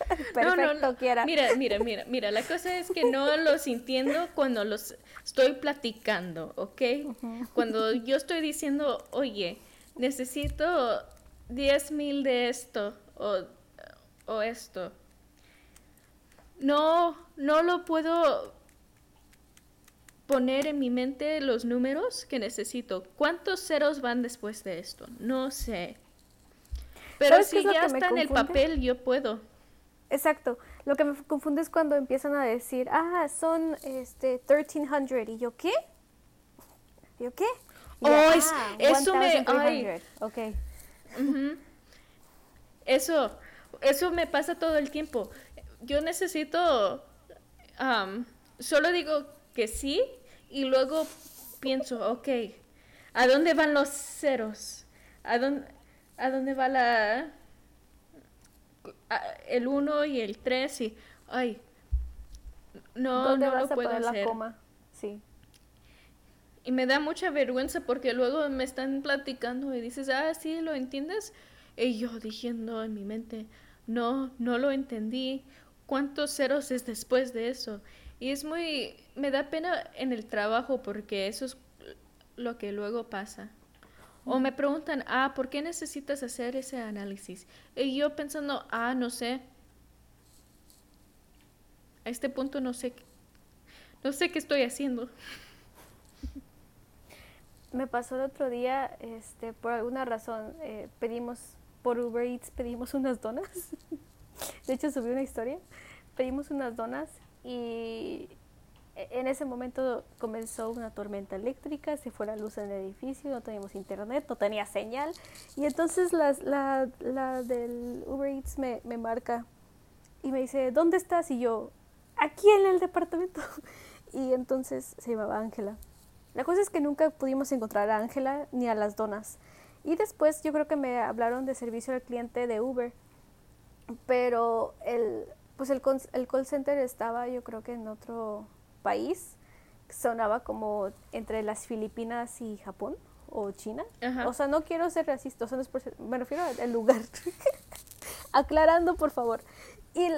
[laughs] Perfecto, quiera. Mira, mira, mira, mira, la cosa es que no los entiendo cuando los estoy platicando, ¿ok? Cuando yo estoy diciendo, oye, necesito 10 mil de esto o, o esto, no, no lo puedo poner en mi mente los números que necesito. ¿Cuántos ceros van después de esto? No sé. Pero si ya está en el papel, yo puedo. Exacto. Lo que me confunde es cuando empiezan a decir, ah, son este 1300. ¿Y yo qué? ¿Yo qué? oh, ah, eso me. Ay. Ok. Eso, eso me pasa todo el tiempo yo necesito, solo digo que sí y luego pienso, ok, ¿a dónde van los ceros? ¿A dónde, a dónde va la... el 1 y el 3 y... Ay, no, no lo puedo hacer. La coma? Sí. Y me da mucha vergüenza porque luego me están platicando y dices, ah, sí, ¿lo entiendes? Y yo diciendo en mi mente, no, no lo entendí. ¿Cuántos ceros es después de eso? Y es muy, me da pena en el trabajo porque eso es lo que luego pasa. O me preguntan, ah, ¿por qué necesitas hacer ese análisis? Y yo pensando, ah, no sé. A este punto no sé, no sé qué estoy haciendo. [laughs] Me pasó el otro día, este, por alguna razón, eh, pedimos por Uber Eats, pedimos unas donas. [laughs] De hecho, subí una historia. Pedimos unas donas y en ese momento comenzó una tormenta eléctrica, se fue la luz en el edificio, no teníamos internet, no tenía señal. Y entonces la, la, la del Uber Eats me, me, marca y me dice, ¿dónde estás? Y yo, aquí en el departamento. [laughs] Y entonces se llamaba Ángela. La cosa es que nunca pudimos encontrar a Ángela ni a las donas. Y después yo creo que me hablaron de servicio al cliente de Uber. Pero el, pues el, el call center estaba yo creo que en otro país, sonaba como entre las Filipinas y Japón o China. O sea, no quiero ser racista, o sea, no es por me refiero al lugar. [laughs] Aclarando, por favor. Y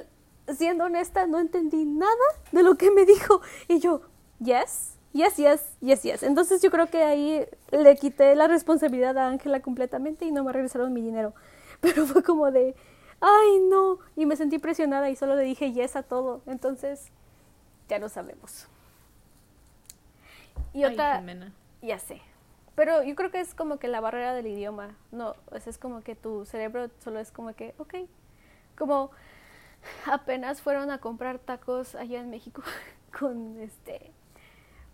siendo honesta, no entendí nada de lo que me dijo. Y yo, yes, yes, yes, yes, yes. Entonces yo creo que ahí le quité la responsabilidad a Ángela completamente y no me regresaron mi dinero. [laughs] Pero fue como de, ay, no. Y me sentí presionada y solo le dije yes a todo. Entonces, ya lo sabemos. Y otra, ya sé. Pero yo creo que es como que la barrera del idioma. No, es como que tu cerebro solo es como que, ok. Como apenas fueron a comprar tacos allá en México [laughs] con este,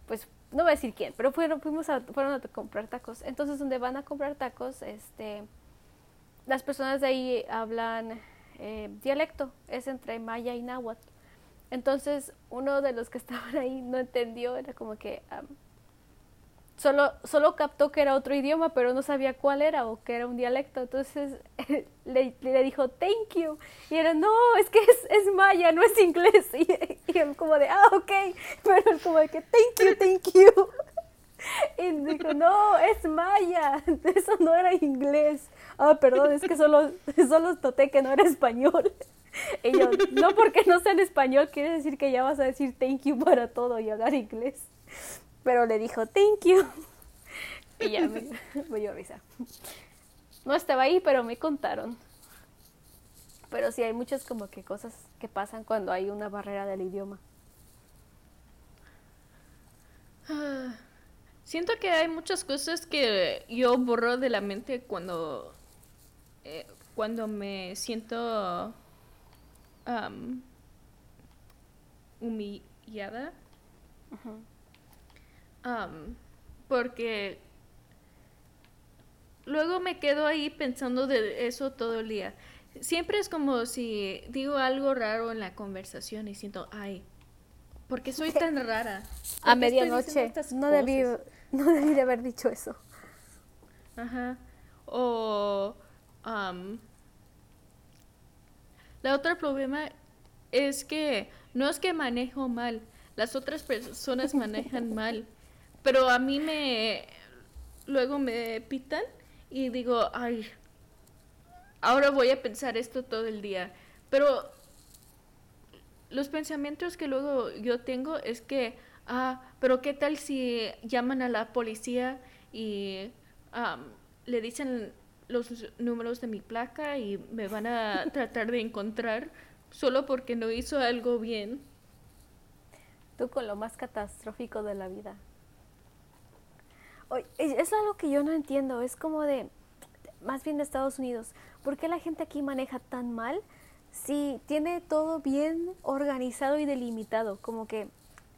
pues no voy a decir quién, pero fueron, fuimos a, fueron a comprar tacos. Entonces donde van a comprar tacos, este, las personas de ahí hablan eh, dialecto, es entre maya y náhuatl. Entonces uno de los que [laughs] estaban ahí no entendió, era como que solo, solo captó que era otro idioma, pero no sabía cuál era o que era un dialecto. Entonces [laughs] le, le, dijo thank you. Y era, no, es que es, es maya, no es inglés. [laughs] Y, y, él como de, ah, ok. Pero él como de que thank you, thank you. Y dijo, no, es maya, eso no era inglés. Ah, perdón, es que solo, solo noté que no era español. No porque no sea en español, quiere decir que ya vas a decir thank you para todo y hablar inglés. Pero le dijo thank you. Y ya me, [laughs] me dio risa. No estaba ahí, pero me contaron. Pero sí hay muchas como que cosas que pasan cuando hay una barrera del idioma. Siento que hay muchas cosas que yo borro de la mente cuando, eh, cuando me siento humillada. porque luego me quedo ahí pensando de eso todo el día. Siempre es como si digo algo raro en la conversación y siento, ay, ¿por qué soy [laughs] tan rara? A medianoche. No debí, [laughs] no debí de haber dicho eso. Ajá. O la otra problema es que no es que manejo mal, las otras personas [laughs] manejan mal, pero a mí me luego me pitan y digo, ay, ahora voy a pensar esto todo el día, pero los pensamientos que luego yo tengo es que, ah, pero qué tal si llaman a la policía y le dicen los números de mi placa y me van a [laughs] tratar de encontrar solo porque no hizo algo bien. Tú con lo más catastrófico de la vida. Es algo que yo no entiendo, es como de, más bien de Estados Unidos, ¿por qué la gente aquí maneja tan mal si tiene todo bien organizado y delimitado? Como que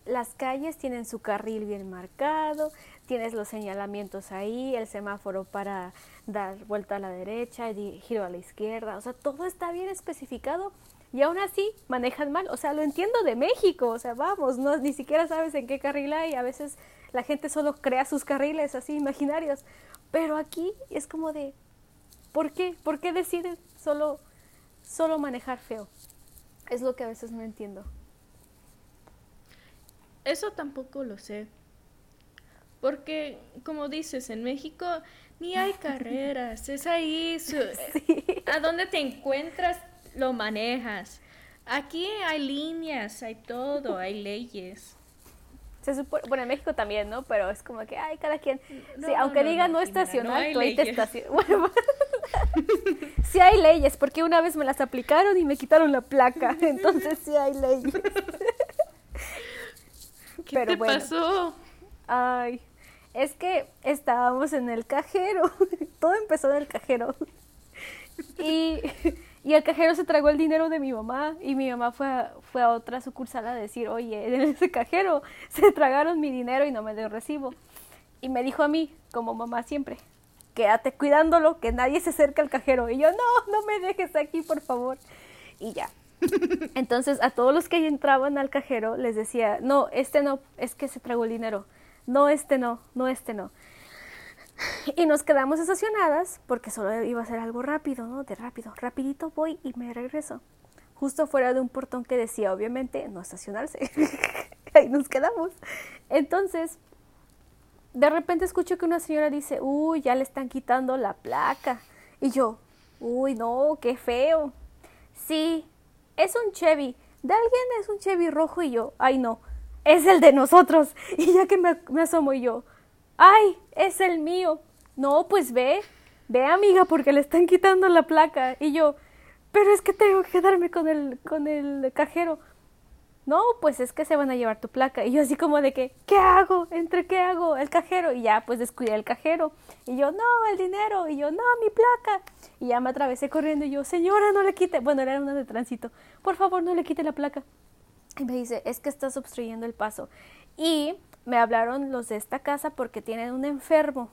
las calles tienen su carril bien marcado, tienes los señalamientos ahí, el semáforo para dar vuelta a la derecha giro a la izquierda, o sea, todo está bien especificado, y aún así manejan mal. O sea, lo entiendo de México, o sea, vamos, no, ni siquiera sabes en qué carril hay, a veces la gente solo crea sus carriles así imaginarios, pero aquí es como de, ¿por qué? ¿Por qué deciden solo, solo manejar feo? Es lo que a veces no entiendo. Eso tampoco lo sé. Porque, como dices, en México ni hay [laughs] carreras, es ahí, [laughs] a dónde te encuentras lo manejas. Aquí hay líneas, hay todo, hay [laughs] leyes. Se supone, bueno, en México también, ¿no? Pero es como que, ay, cada quien, sí, aunque diga no, estacionar, tú ahí te estacionas. Bueno, sí hay leyes, porque una vez me las aplicaron y me quitaron la placa, entonces sí hay leyes. ¿Qué Pero te pasó? Ay, es que estábamos en el cajero, [laughs] todo empezó en el cajero. Y y el cajero se tragó el dinero de mi mamá y mi mamá fue a, fue a otra sucursal a decir, oye, [laughs] en ese cajero se tragaron mi dinero y no me dio recibo. Y me dijo a mí, como mamá siempre, quédate cuidándolo, que nadie se acerque al cajero. Y yo, no, no me dejes aquí, por favor. Y ya. [laughs] Entonces a todos los que entraban al cajero les decía, no, este no, es que se tragó el dinero. No, este no, no, este no. Y nos quedamos estacionadas porque solo iba a ser algo rápido, ¿no? De rápido, rapidito voy y me regreso. Justo fuera de un portón que decía, obviamente, no estacionarse. [laughs] Ahí nos quedamos. Entonces, de repente escucho que una señora dice, uy, ya le están quitando la placa. Y yo, uy, no, qué feo. Sí, es un Chevy. De alguien es un Chevy rojo y yo, ay no, es el de nosotros. [laughs] Y ya que me, asomo y yo, ay, es el mío. No, pues ve, ve amiga, porque le están quitando la placa. Y yo, pero es que tengo que quedarme con el, con el cajero. No, pues es que se van a llevar tu placa. Y yo así como de que, ¿qué hago? ¿Entre qué hago? El cajero. Y ya, pues descuidé el cajero. Y yo, no, el dinero. Y yo, no, mi placa. Y ya me atravesé corriendo y yo, señora, no le quite. Bueno, era una de tránsito. Por favor, no le quite la placa. Y me dice, es que estás obstruyendo el paso. Y me hablaron los de esta casa porque tienen un enfermo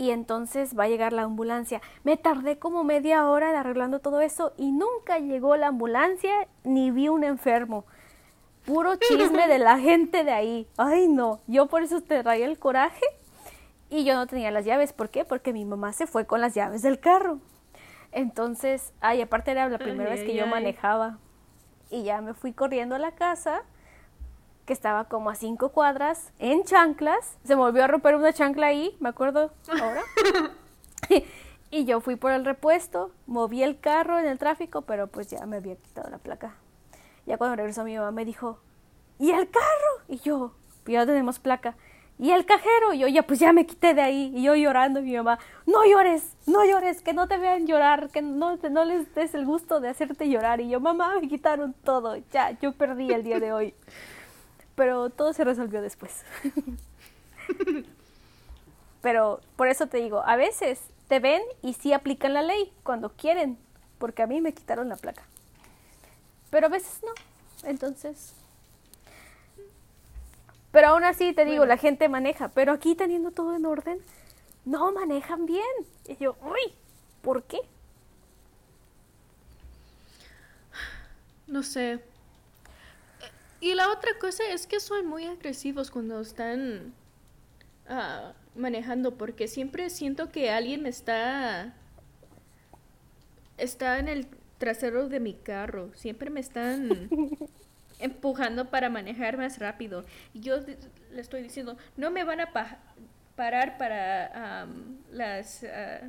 y entonces va a llegar la ambulancia. Me tardé como media hora arreglando todo eso y nunca llegó la ambulancia ni vi un enfermo. Puro chisme de la gente de ahí. Ay, no, yo por eso te traía el coraje y yo no tenía las llaves. ¿Por qué? Porque mi mamá se fue con las llaves del carro. Entonces, ay, aparte era la primera vez que yo manejaba. Y ya me fui corriendo a la casa que estaba como a cinco cuadras en chanclas. Se me volvió a romper una chancla ahí, me acuerdo ahora. [laughs] [laughs] y yo fui por el repuesto, moví el carro en el tráfico, pero pues ya me había quitado la placa. Ya cuando regresó mi mamá me dijo, ¿y el carro? Y yo, pues ya tenemos placa. ¿Y el cajero? Y yo, ya, pues ya me quité de ahí. Y yo llorando, y mi mamá, no llores, no llores, que no te vean llorar, que no, no les des el gusto de hacerte llorar. Y yo, mamá, me quitaron todo, ya, yo perdí el día de hoy pero todo se resolvió después. [laughs] pero por eso te digo, a veces te ven y sí aplican la ley cuando quieren, porque a mí me quitaron la placa. Pero a veces no. Entonces... Pero aún así te digo, la gente maneja, pero aquí teniendo todo en orden, no manejan bien. Y yo, uy, ¿por qué? No sé, y la otra cosa es que son muy agresivos cuando están ah, manejando, porque siempre siento que alguien está, está en el trasero de mi carro. Siempre me están [laughs] empujando para manejar más rápido. Y yo le estoy diciendo, no me van a parar para las... Ah,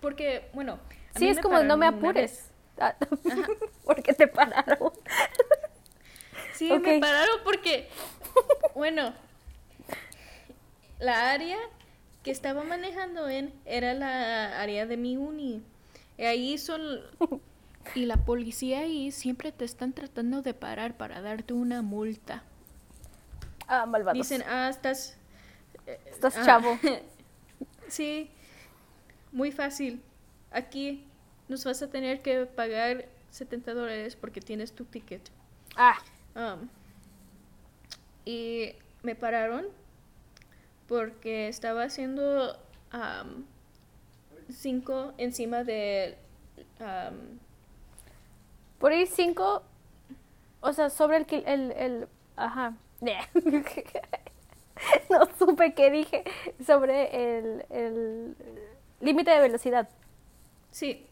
porque, bueno... Sí, es como no me apures. [laughs] Ah, [laughs] porque te pararon. [laughs] Sí, me pararon porque, bueno, la área que estaba manejando en era la área de mi uni. Y ahí son... Y la policía ahí siempre te están tratando de parar para darte una multa. Ah, malvados. Dicen, ah, estás... Estás ah, chavo. [laughs] sí, muy fácil. Aquí nos vas a tener que pagar 70 dólares porque tienes tu ticket. Ah. Um, y me pararon porque estaba haciendo um, cinco encima de um, Por ir 5, o sea, sobre el, el, el ajá. [laughs] no supe qué dije sobre el, el límite de velocidad. Sí.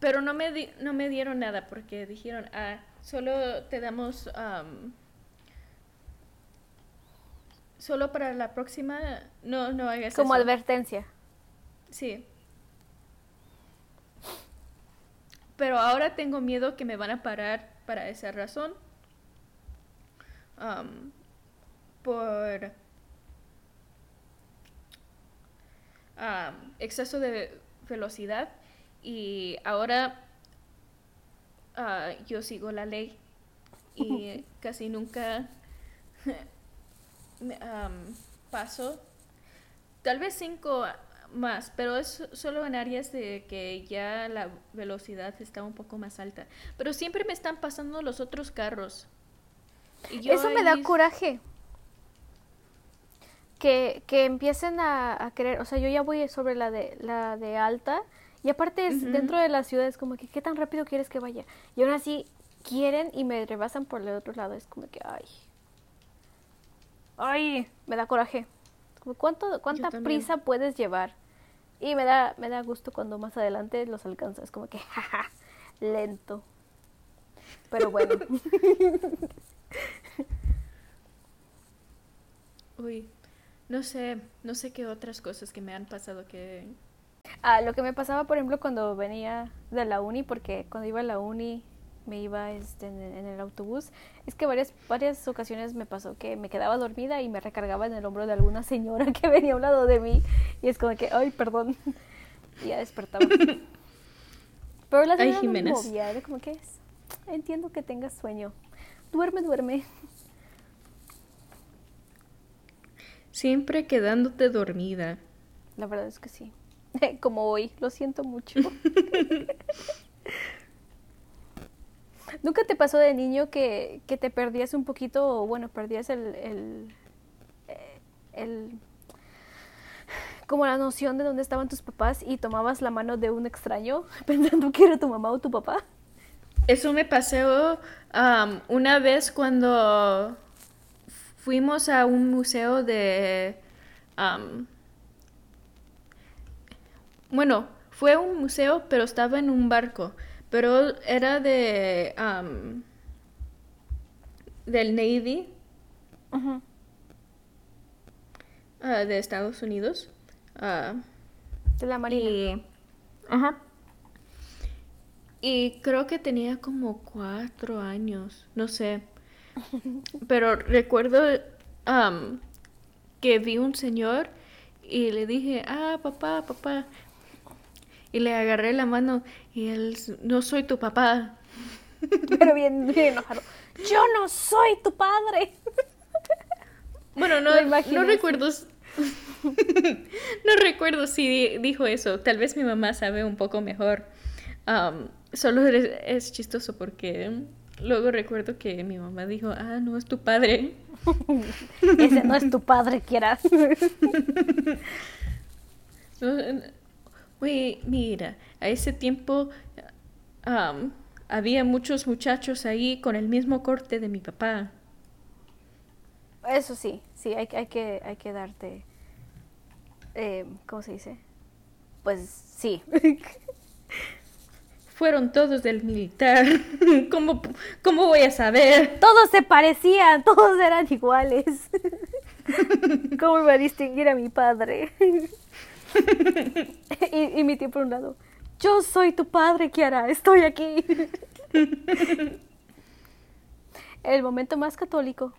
pero no me, di no me dieron nada porque dijeron, ah, solo te damos... solo para la próxima, no, no hagas Como advertencia. Sí. Pero ahora tengo miedo que me van a parar para esa razón. por exceso de velocidad y ahora ah, yo sigo la ley y [laughs] casi nunca [laughs] paso tal vez cinco más, pero es solo en áreas de que ya la velocidad está un poco más alta. Pero siempre me están pasando los otros carros. Y Eso me da coraje. Que, que empiecen a, a, querer, o sea, yo ya voy sobre la de la de alta y aparte es dentro de la ciudad es como que qué tan rápido quieres que vaya. Y aún así quieren y me rebasan por el otro lado, es como que ay. Ay, me da coraje. ¿Cuánto, ¿Cuánta prisa puedes llevar? Y me da, me da gusto cuando más adelante los alcanzas, como que, [laughs] jaja, lento. Pero bueno. [laughs] Uy, no sé, no sé qué otras cosas que me han pasado que... Ah, lo que me pasaba, por ejemplo, cuando venía de la uni, porque cuando iba a la uni me iba este, en, el autobús, es que varias, varias ocasiones me pasó que me quedaba dormida y me recargaba en el hombro de alguna señora [laughs] que venía a un lado de mí y es como que, ay, perdón, y ya despertaba. [laughs] Pero la señora no me movía, era como que es, entiendo que tengas sueño, duerme, duerme. Siempre quedándote dormida. La verdad es que sí. [laughs] Como hoy, lo siento mucho. ¿Nunca te pasó de niño que, que te perdías un poquito, o bueno, perdías el, el, eh, como la noción de dónde estaban tus papás y tomabas la mano de un extraño [laughs] pensando que era tu mamá o tu papá? Eso me pasó una vez cuando fuimos a un museo de... bueno, fue un museo, pero estaba en un barco. Pero era de. del Navy. Ah, de Estados Unidos. Ah, de la Marina. Y. Y creo que tenía como cuatro años, no sé. Pero recuerdo que vi un señor y le dije, ah, papá, papá. Y le agarré la mano y él, no soy tu papá. [laughs] Pero bien, bien enojado. Yo no soy tu padre. [laughs] Bueno, no, no recuerdo. [laughs] no recuerdo si dijo eso. Tal vez mi mamá sabe un poco mejor. solo es, chistoso porque luego recuerdo que mi mamá dijo, ah, no es tu padre. Ese no es tu padre, quieras. Mira, a ese tiempo había muchos muchachos ahí con el mismo corte de mi papá. Eso sí, sí, hay, hay, que, hay que darte, eh, ¿cómo se dice? Pues sí. [laughs] Fueron todos del militar. [laughs] ¿Cómo, ¿Cómo voy a saber? Todos se parecían, todos eran iguales. [laughs] ¿Cómo iba a distinguir a mi padre? [laughs] y, mi tío por un lado, yo soy tu padre, Kiara, estoy aquí. [laughs] El momento más católico.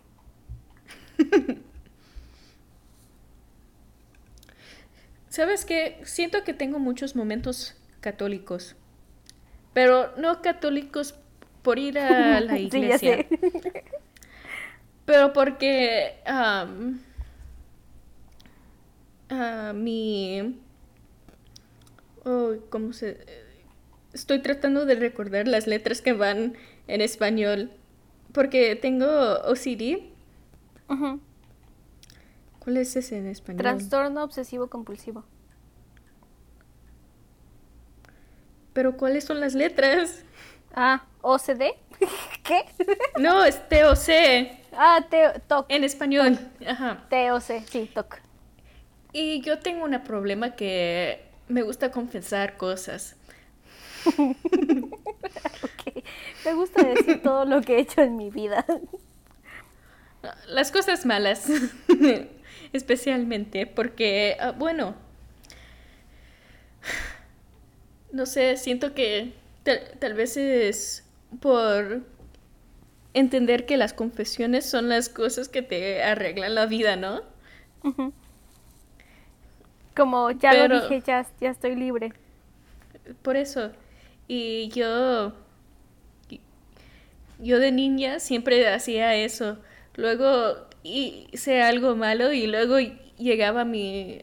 ¿Sabes qué? Siento que tengo muchos momentos católicos, pero no católicos por ir a [laughs] la iglesia. Pero porque mi... Oh, ¿Cómo se...? Estoy tratando de recordar las letras que van en español. Porque tengo OCD. ¿Cuál es ese en español? Trastorno obsesivo compulsivo. Pero ¿cuáles son las letras? Ah, OCD. [laughs] ¿Qué? No, es TOC. Ah, TOC. En español. Ajá. TOC, sí, TOC. Y yo tengo un problema que me gusta confesar cosas. ok. Me gusta decir todo lo que he hecho en mi vida. Las cosas malas. [laughs] Especialmente porque, ah, bueno, no sé, siento que tal, vez es por entender que las confesiones son las cosas que te arreglan la vida, ¿no? Como ya lo dije, ya, ya estoy libre. Por eso. Y yo. Yo de niña siempre hacía eso. Luego hice algo malo y luego llegaba mi.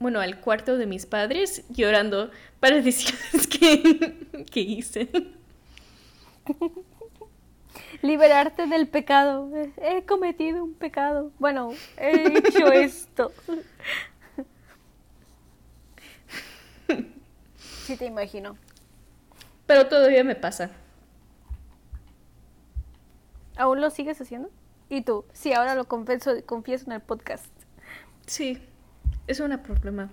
Bueno, al cuarto de mis padres llorando para decirles que, que hice. [laughs] Liberarte del pecado. He cometido un pecado. Bueno, he hecho esto. Sí, te imagino. Pero todavía me pasa. ¿Aún lo sigues haciendo? ¿Y tú? Sí, ahora lo confieso, confieso en el podcast. Sí, es un problema.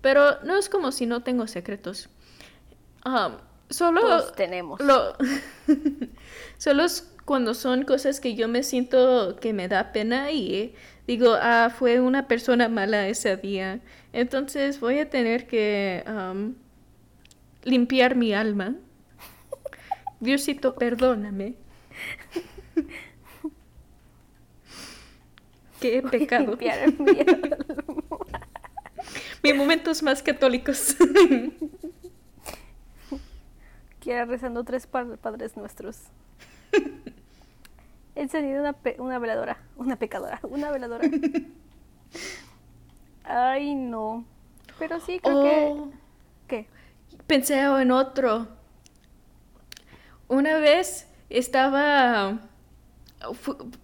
Pero no es como si no tengo secretos. Um, solo... Todos tenemos. Lo, [laughs] solo es cuando son cosas que yo me siento que me da pena y digo, ah, fue una persona mala ese día. Entonces voy a tener que um, limpiar mi alma. Diosito, perdóname. Qué pecado. Limpiar mi alma. Mis momentos más católicos. Quiera rezando tres padres nuestros. He encendido una, una veladora. Una pecadora. Una veladora. Ay, no. Pero sí, creo que... Oh. ¿Qué? Pensé en otro. Una vez estaba...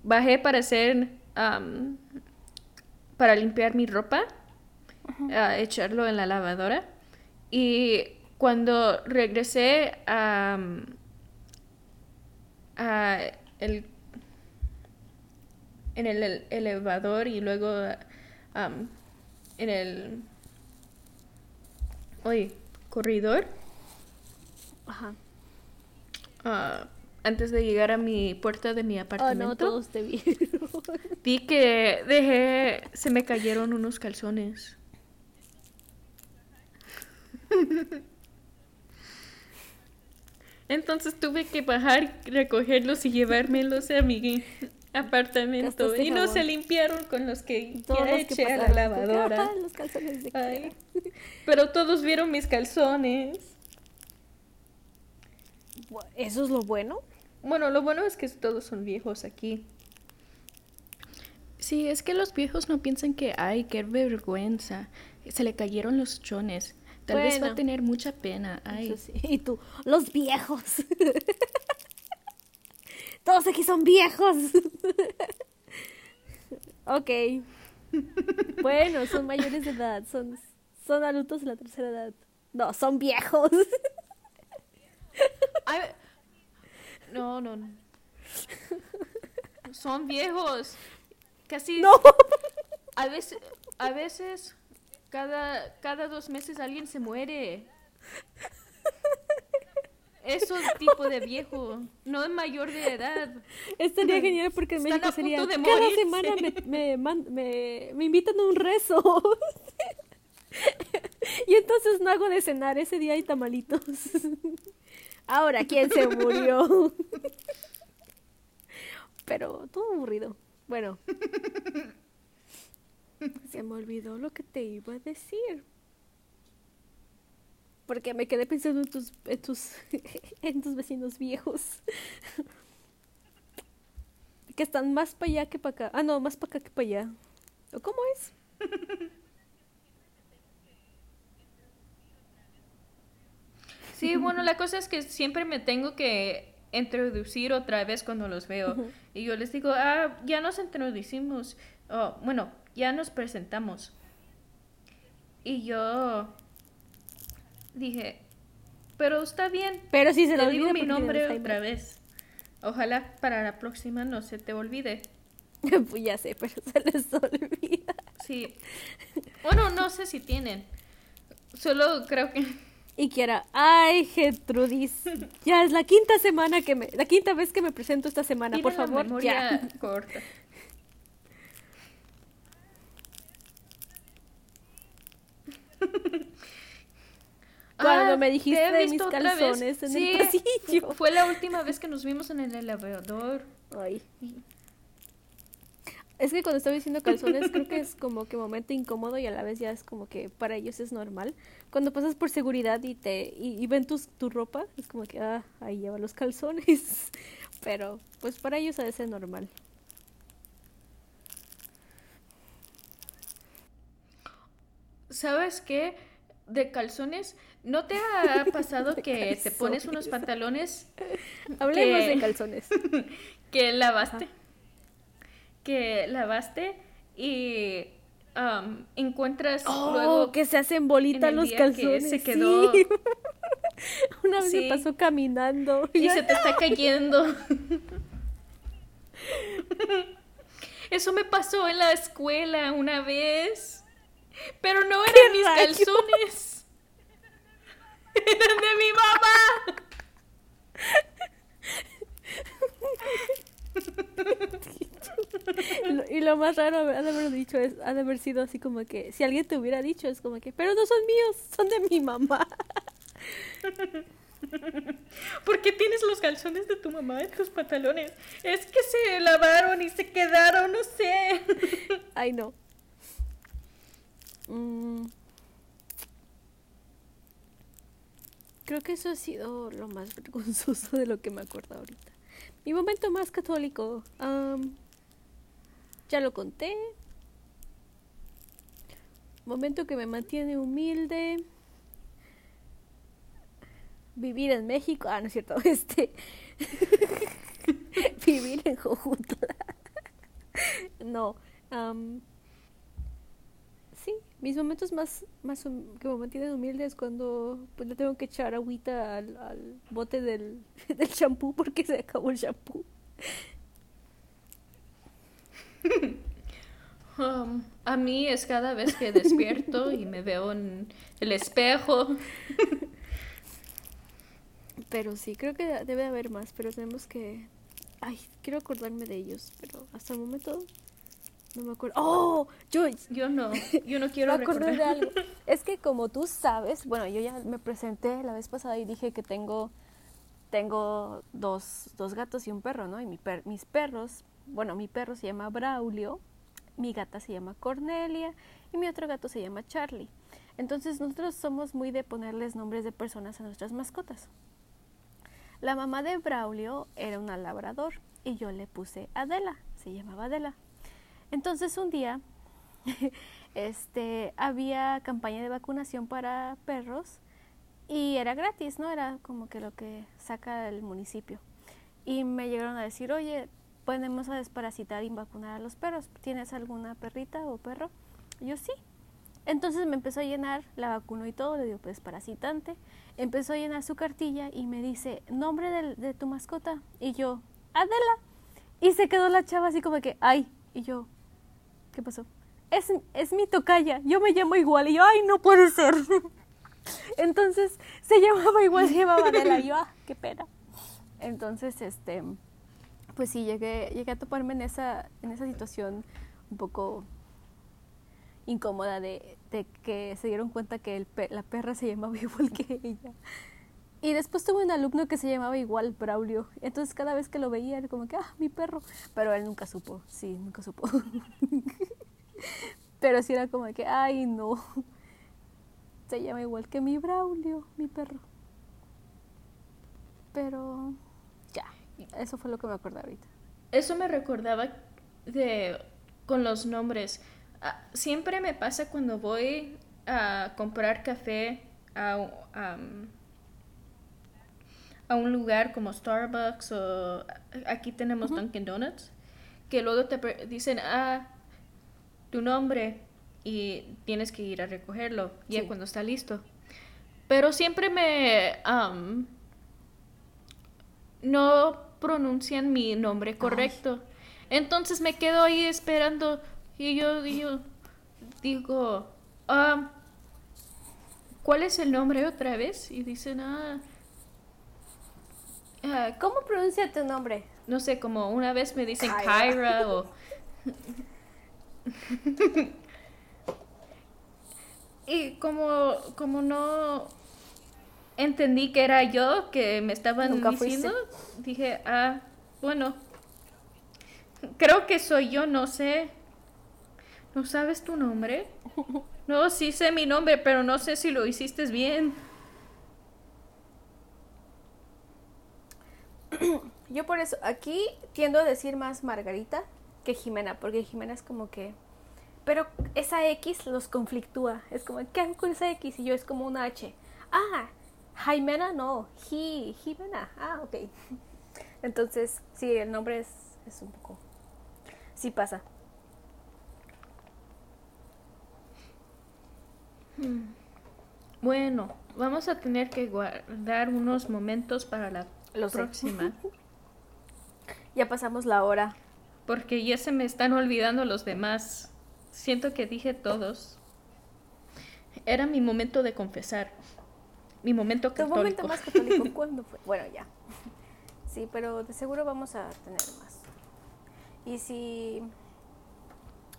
bajé para hacer... para limpiar mi ropa. A echarlo en la lavadora. Y cuando regresé a... a el en el elevador y luego en el oye, corredor. Ajá. Ah, antes de llegar a mi puerta de mi apartamento. Oh, no, todos te vieron. vi que dejé, se me cayeron unos calzones. Entonces tuve que bajar, recogerlos y llevármelos a mi apartamento y no se limpiaron con los que ya eché a la lavadora. los calzones de Pero todos vieron mis calzones. ¿Eso es lo bueno? Bueno, lo bueno es que todos son viejos aquí. Sí, es que los viejos no piensan que, ay, qué vergüenza. Se le cayeron los chones. Tal vez va a tener mucha pena. Ay. [laughs] Y tú, los viejos. [laughs] Todos aquí son viejos. [laughs] ok. Bueno, son mayores de edad. Son, son adultos de la tercera edad. No, son viejos. [laughs] no, no, no. Son viejos. Casi. No. A veces, a veces, cada, cada dos meses alguien se muere. Eso es tipo de viejo, no es mayor de edad. Estaría genial porque en México sería cada semana me, [laughs] me, me, invitan a un rezo. [laughs] y entonces no hago de cenar, ese día hay tamalitos. [laughs] Ahora, ¿quién se murió? Pero todo aburrido. Bueno. Se me olvidó lo que te iba a decir porque me quedé pensando en tus, en tus, [laughs] en tus vecinos viejos. [laughs] que están más para allá que para acá. Ah, no, más para acá que para allá. ¿O cómo es? [laughs] Sí, bueno, la cosa es que siempre me tengo que introducir otra vez cuando los veo. Y yo les digo, ah, ya nos introducimos. Oh, bueno, ya nos presentamos. Y yo dije, pero está bien. Pero si se lo digo mi nombre otra vez. Ojalá para la próxima no se te olvide. [laughs] pues ya sé, pero se les [laughs] olvida. Sí. Bueno, no sé si tienen. Solo creo que Y quiera, ay, Gertrudis, [laughs] ya es la quinta semana que me, la quinta vez que me presento esta semana, por favor, ya. corta. Cuando Ah, me dijiste de mis calzones en Sí, el pasillo. Fue la última vez que nos vimos en el elevador. Ay. Es que cuando estaba diciendo calzones, creo que es como que momento incómodo y a la vez ya es como que para ellos es normal. Cuando pasas por seguridad y te y, y ven tus, tu ropa, es como que, ah, ahí lleva los calzones. [laughs] Pero, pues para ellos ha de ser normal. ¿Sabes qué? De calzones, ¿no te ha [laughs] pasado que te pones unos calzones. pantalones [laughs] Hablemos Que- de [laughs] calzones. que lavaste? Que lavaste y am, encuentras Oh, luego que se hacen bolita en el los día que calzones. se sí. quedó- Una vez Sí. me pasó caminando. y se te está cayendo. Eso me pasó en la escuela una vez. Pero no eran mis rayos? calzones. Eran de mi mamá. Y lo más raro ha de haber dicho es, ha de haber sido así como que, si alguien te hubiera dicho, es como que, pero no son míos, son de mi mamá. ¿Por qué tienes los calzones de tu mamá en tus pantalones? Es que se lavaron y se quedaron, no sé. Ay, no. Mm. Creo que eso ha sido lo más [laughs] vergonzoso de lo que me acuerdo ahorita. Mi momento más católico. ya lo conté. Momento que me mantiene humilde. Vivir en México. Ah, no es cierto. [laughs] Este. [laughs] Vivir en Jojutla. no. sí, mis momentos más, más que me mantienen humilde es cuando pues, le tengo que echar agüita al, al bote del, [laughs] del shampoo porque se acabó el shampoo. [laughs] Um, a mí es cada vez que despierto y me veo en el espejo. [laughs] Pero sí, creo que debe haber más, pero tenemos que... Ay, quiero acordarme de ellos, pero hasta el momento no me acuerdo. ¡Oh! Yo, Yo no, yo no [laughs] quiero me acordé de recordar. algo. [laughs] Es que como tú sabes, bueno, yo ya me presenté la vez pasada y dije que tengo, tengo dos, dos gatos y un perro, ¿no? Y mi per- mis perros, bueno, mi perro se llama Braulio, mi gata se llama Cornelia y mi otro gato se llama Charlie. Entonces nosotros somos muy de ponerles nombres de personas a nuestras mascotas. La mamá de Braulio era una labrador y yo le puse Adela, se llamaba Adela. Entonces un día [laughs] este, había campaña de vacunación para perros y era gratis, ¿no? Era como que lo que saca el municipio. Y me llegaron a decir, oye, podemos a desparasitar y vacunar a los perros. ¿Tienes alguna perrita o perro? Y yo sí. Entonces me empezó a llenar, la vacunó y todo, le dio pues parasitante. Empezó a llenar su cartilla y me dice, nombre de, tu mascota. Y yo, Adela. Y se quedó la chava así como que, ay. Y yo, ¿qué pasó? Es, es mi tocaya, yo me llamo igual. Y yo, ay, no puede ser. [laughs] Entonces se llamaba igual, se llamaba Adela. Y yo, ah, qué pena. Entonces, este, pues sí, llegué, llegué a toparme en esa, en esa situación un poco incómoda de, de que se dieron cuenta que la perra se llamaba [laughs] igual que ella. Y después tuve un alumno que se llamaba igual Braulio. Entonces cada vez que lo veía era como que, ah, mi perro. Pero él nunca supo, sí, nunca supo. [laughs] Pero sí era como que, ay, no. Se llama igual que mi Braulio, mi perro. Pero ya, eso fue lo que me acordé ahorita. Eso me recordaba de con los nombres. Ah, siempre me pasa cuando voy a comprar café a, a, a un lugar como Starbucks o aquí tenemos Dunkin' Donuts, que luego te dicen, ah, tu nombre y tienes que ir a recogerlo ya Sí. cuando está listo. pero siempre me am, no pronuncian mi nombre correcto. Entonces me quedo ahí esperando y yo digo, digo, am, ¿cuál es el nombre otra vez? Y dicen, ah, ah, ¿Cómo pronuncia tu nombre? no sé, como una vez me dicen Kyra. Kyra o... [laughs] y como, como no entendí que era yo que me estaban diciendo, dije, ah, bueno, creo que soy yo, no sé. ¿No sabes tu nombre? [laughs] No, sí sé mi nombre, pero no sé si lo hiciste bien. [clears throat] Yo por eso, aquí tiendo a decir más Margarita que Jimena, porque Jimena es como que... Pero esa X los conflictúa. Es como, ¿qué hago con esa X? Y yo es como una H. Ah, Jimena no, Ji, Jimena. Ah, ok. [laughs] Entonces, sí, el nombre es, es un poco... Sí pasa. Bueno, vamos a tener que guardar unos momentos para la Lo sé. próxima. [laughs] Ya pasamos la hora. Porque ya se me están olvidando los demás. Siento que dije todos. Era mi momento de confesar. Mi momento Tu católico. momento más católico, [laughs] ¿cuándo fue? Bueno, ya. Sí, pero de seguro vamos a tener más. Y si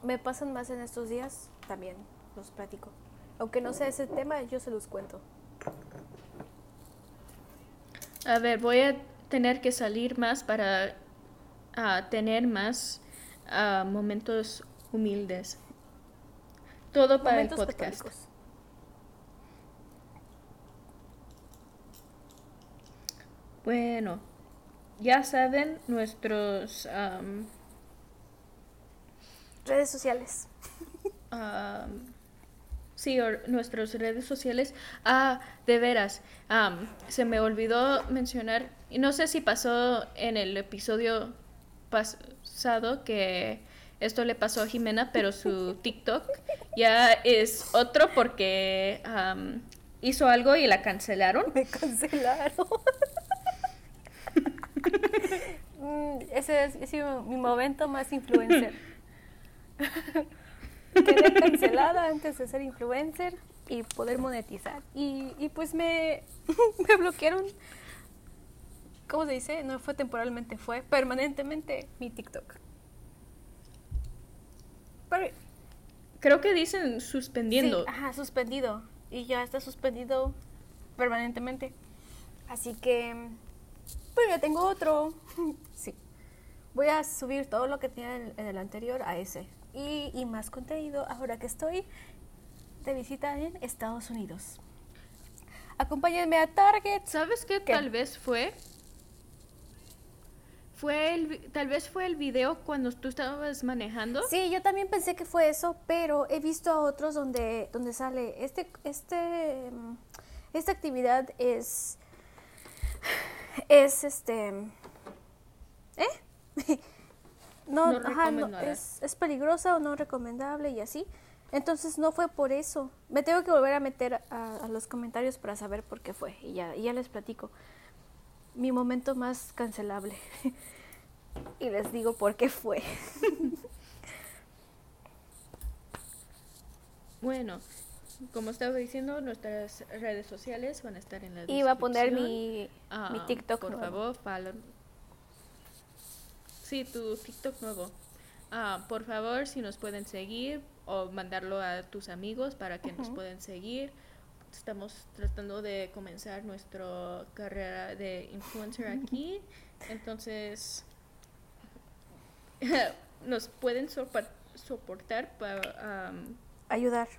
me pasan más en estos días, también los platico. Aunque no sea ese tema, yo se los cuento. A ver, voy a tener que salir más para tener más momentos humildes. Todo para Momentos el podcast. católicos. Bueno, ya saben nuestros am, Redes sociales. Sí, or- nuestras redes sociales. Ah, de veras, am, se me olvidó mencionar, y no sé si pasó en el episodio pasado que esto le pasó a Jimena, pero su [laughs] TikTok ya es otro porque hizo algo y la cancelaron. Me cancelaron. [laughs] [laughs] Mm, Ese es, es mi momento más influencer. Quedé cancelada antes de ser influencer y poder monetizar. Y, y pues me, [laughs] me bloquearon. ¿Cómo se dice? No fue temporalmente, fue permanentemente mi TikTok. Pero, Creo que dicen suspendiendo. Sí, ajá, suspendido. Y ya está suspendido permanentemente. Así que, pero ya tengo otro. [laughs] Sí. Voy a subir todo lo que tenía en, en el anterior a ese. Y, y más contenido ahora que estoy de visita en Estados Unidos. Acompáñenme a Target. ¿Sabes qué, ¿Qué? tal vez fue? Fue el, tal vez fue el video cuando tú estabas manejando. Sí, yo también pensé que fue eso, pero he visto a otros donde, donde sale este, este, mm, esta actividad es, es este, ¿eh? [laughs] No, No ajá, no, recomendada. es, es peligrosa o no recomendable y así. Entonces no fue por eso. Me tengo que volver a meter a, a los comentarios para saber por qué fue y ya, y ya les platico. Mi momento más cancelable. [laughs] y les digo por qué fue. [laughs] Bueno, como estaba diciendo, nuestras redes sociales van a estar en la Iba a poner descripción. mi, Ah, mi TikTok Por nuevo. favor, follow. Sí, tu TikTok nuevo. Ah, por favor, si nos pueden seguir o mandarlo a tus amigos para que nos Ujú. puedan seguir. Estamos tratando de comenzar nuestra carrera de influencer aquí. Entonces, [laughs] nos pueden soportar para... am, Ayudar.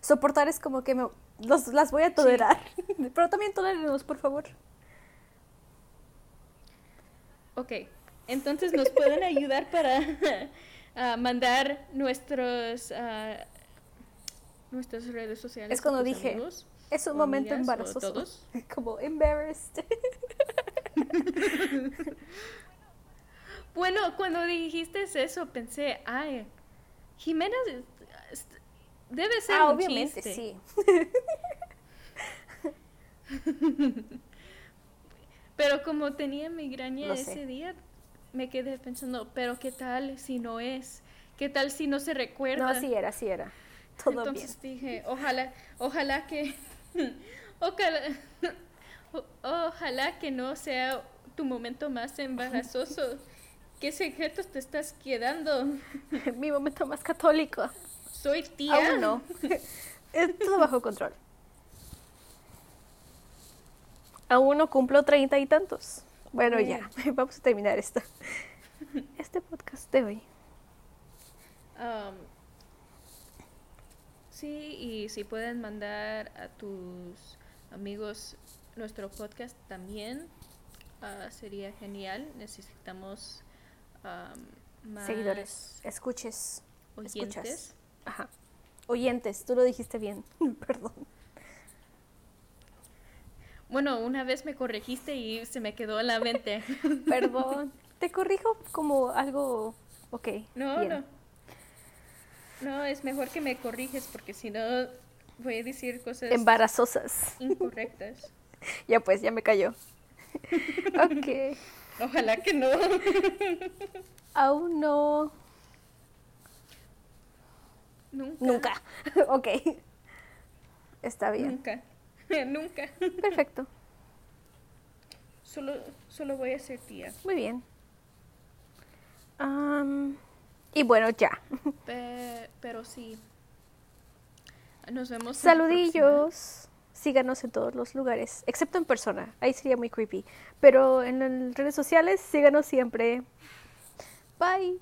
Soportar es como que me, los, las voy a tolerar. [laughs] Pero también tolérenos, por favor. Ok, entonces nos pueden ayudar para [laughs] mandar nuestros ah, nuestras redes sociales. Es cuando dije, amigos Es un momento amigas embarazoso. [laughs] Como embarrassed. [laughs] Bueno, cuando dijiste eso pensé, ay, Jimena debe ser ah, un obviamente, chiste. sí. Pero como tenía migraña Lo sé. ese día, me quedé pensando, pero ¿qué tal si no es? ¿Qué tal si no se recuerda? No, sí era, sí era. [laughs] Todo Entonces dije, ojalá, ojalá que, [laughs] ojalá, [laughs] o- ojalá que no sea tu momento más embarazoso. ¿Qué secretos te estás quedando? bien. Mi momento más católico. Soy tía. Aún no. Es todo bajo control. Aún no cumplo treinta y tantos. Bueno, ya, [laughs] vamos a terminar esto. [laughs] Este podcast de hoy. Um, sí, y si pueden mandar a tus amigos nuestro podcast también, ah, sería genial. Necesitamos um, más Seguidores, escuches. oyentes. Escuchas. Ajá. Oyentes, tú lo dijiste bien. [laughs] Perdón. Bueno, una vez me corregiste y se me quedó en la mente. [laughs] Perdón. Te corrijo como algo. Ok. No, bien. no. No, es mejor que me corriges porque si no voy a decir cosas Embarazosas. incorrectas. [laughs] Ya pues, ya me cayó. [laughs] ok. Ojalá que no. Aún no. Nunca. Nunca. ok. Está bien. Nunca. [laughs] Nunca. Perfecto. Solo, solo voy a ser tía. Muy bien. Y bueno, ya. Pe- pero sí. Nos vemos. en Saludillos. Síganos en todos los lugares, excepto en persona. Ahí sería muy creepy. Pero en las redes sociales, síganos siempre. Bye.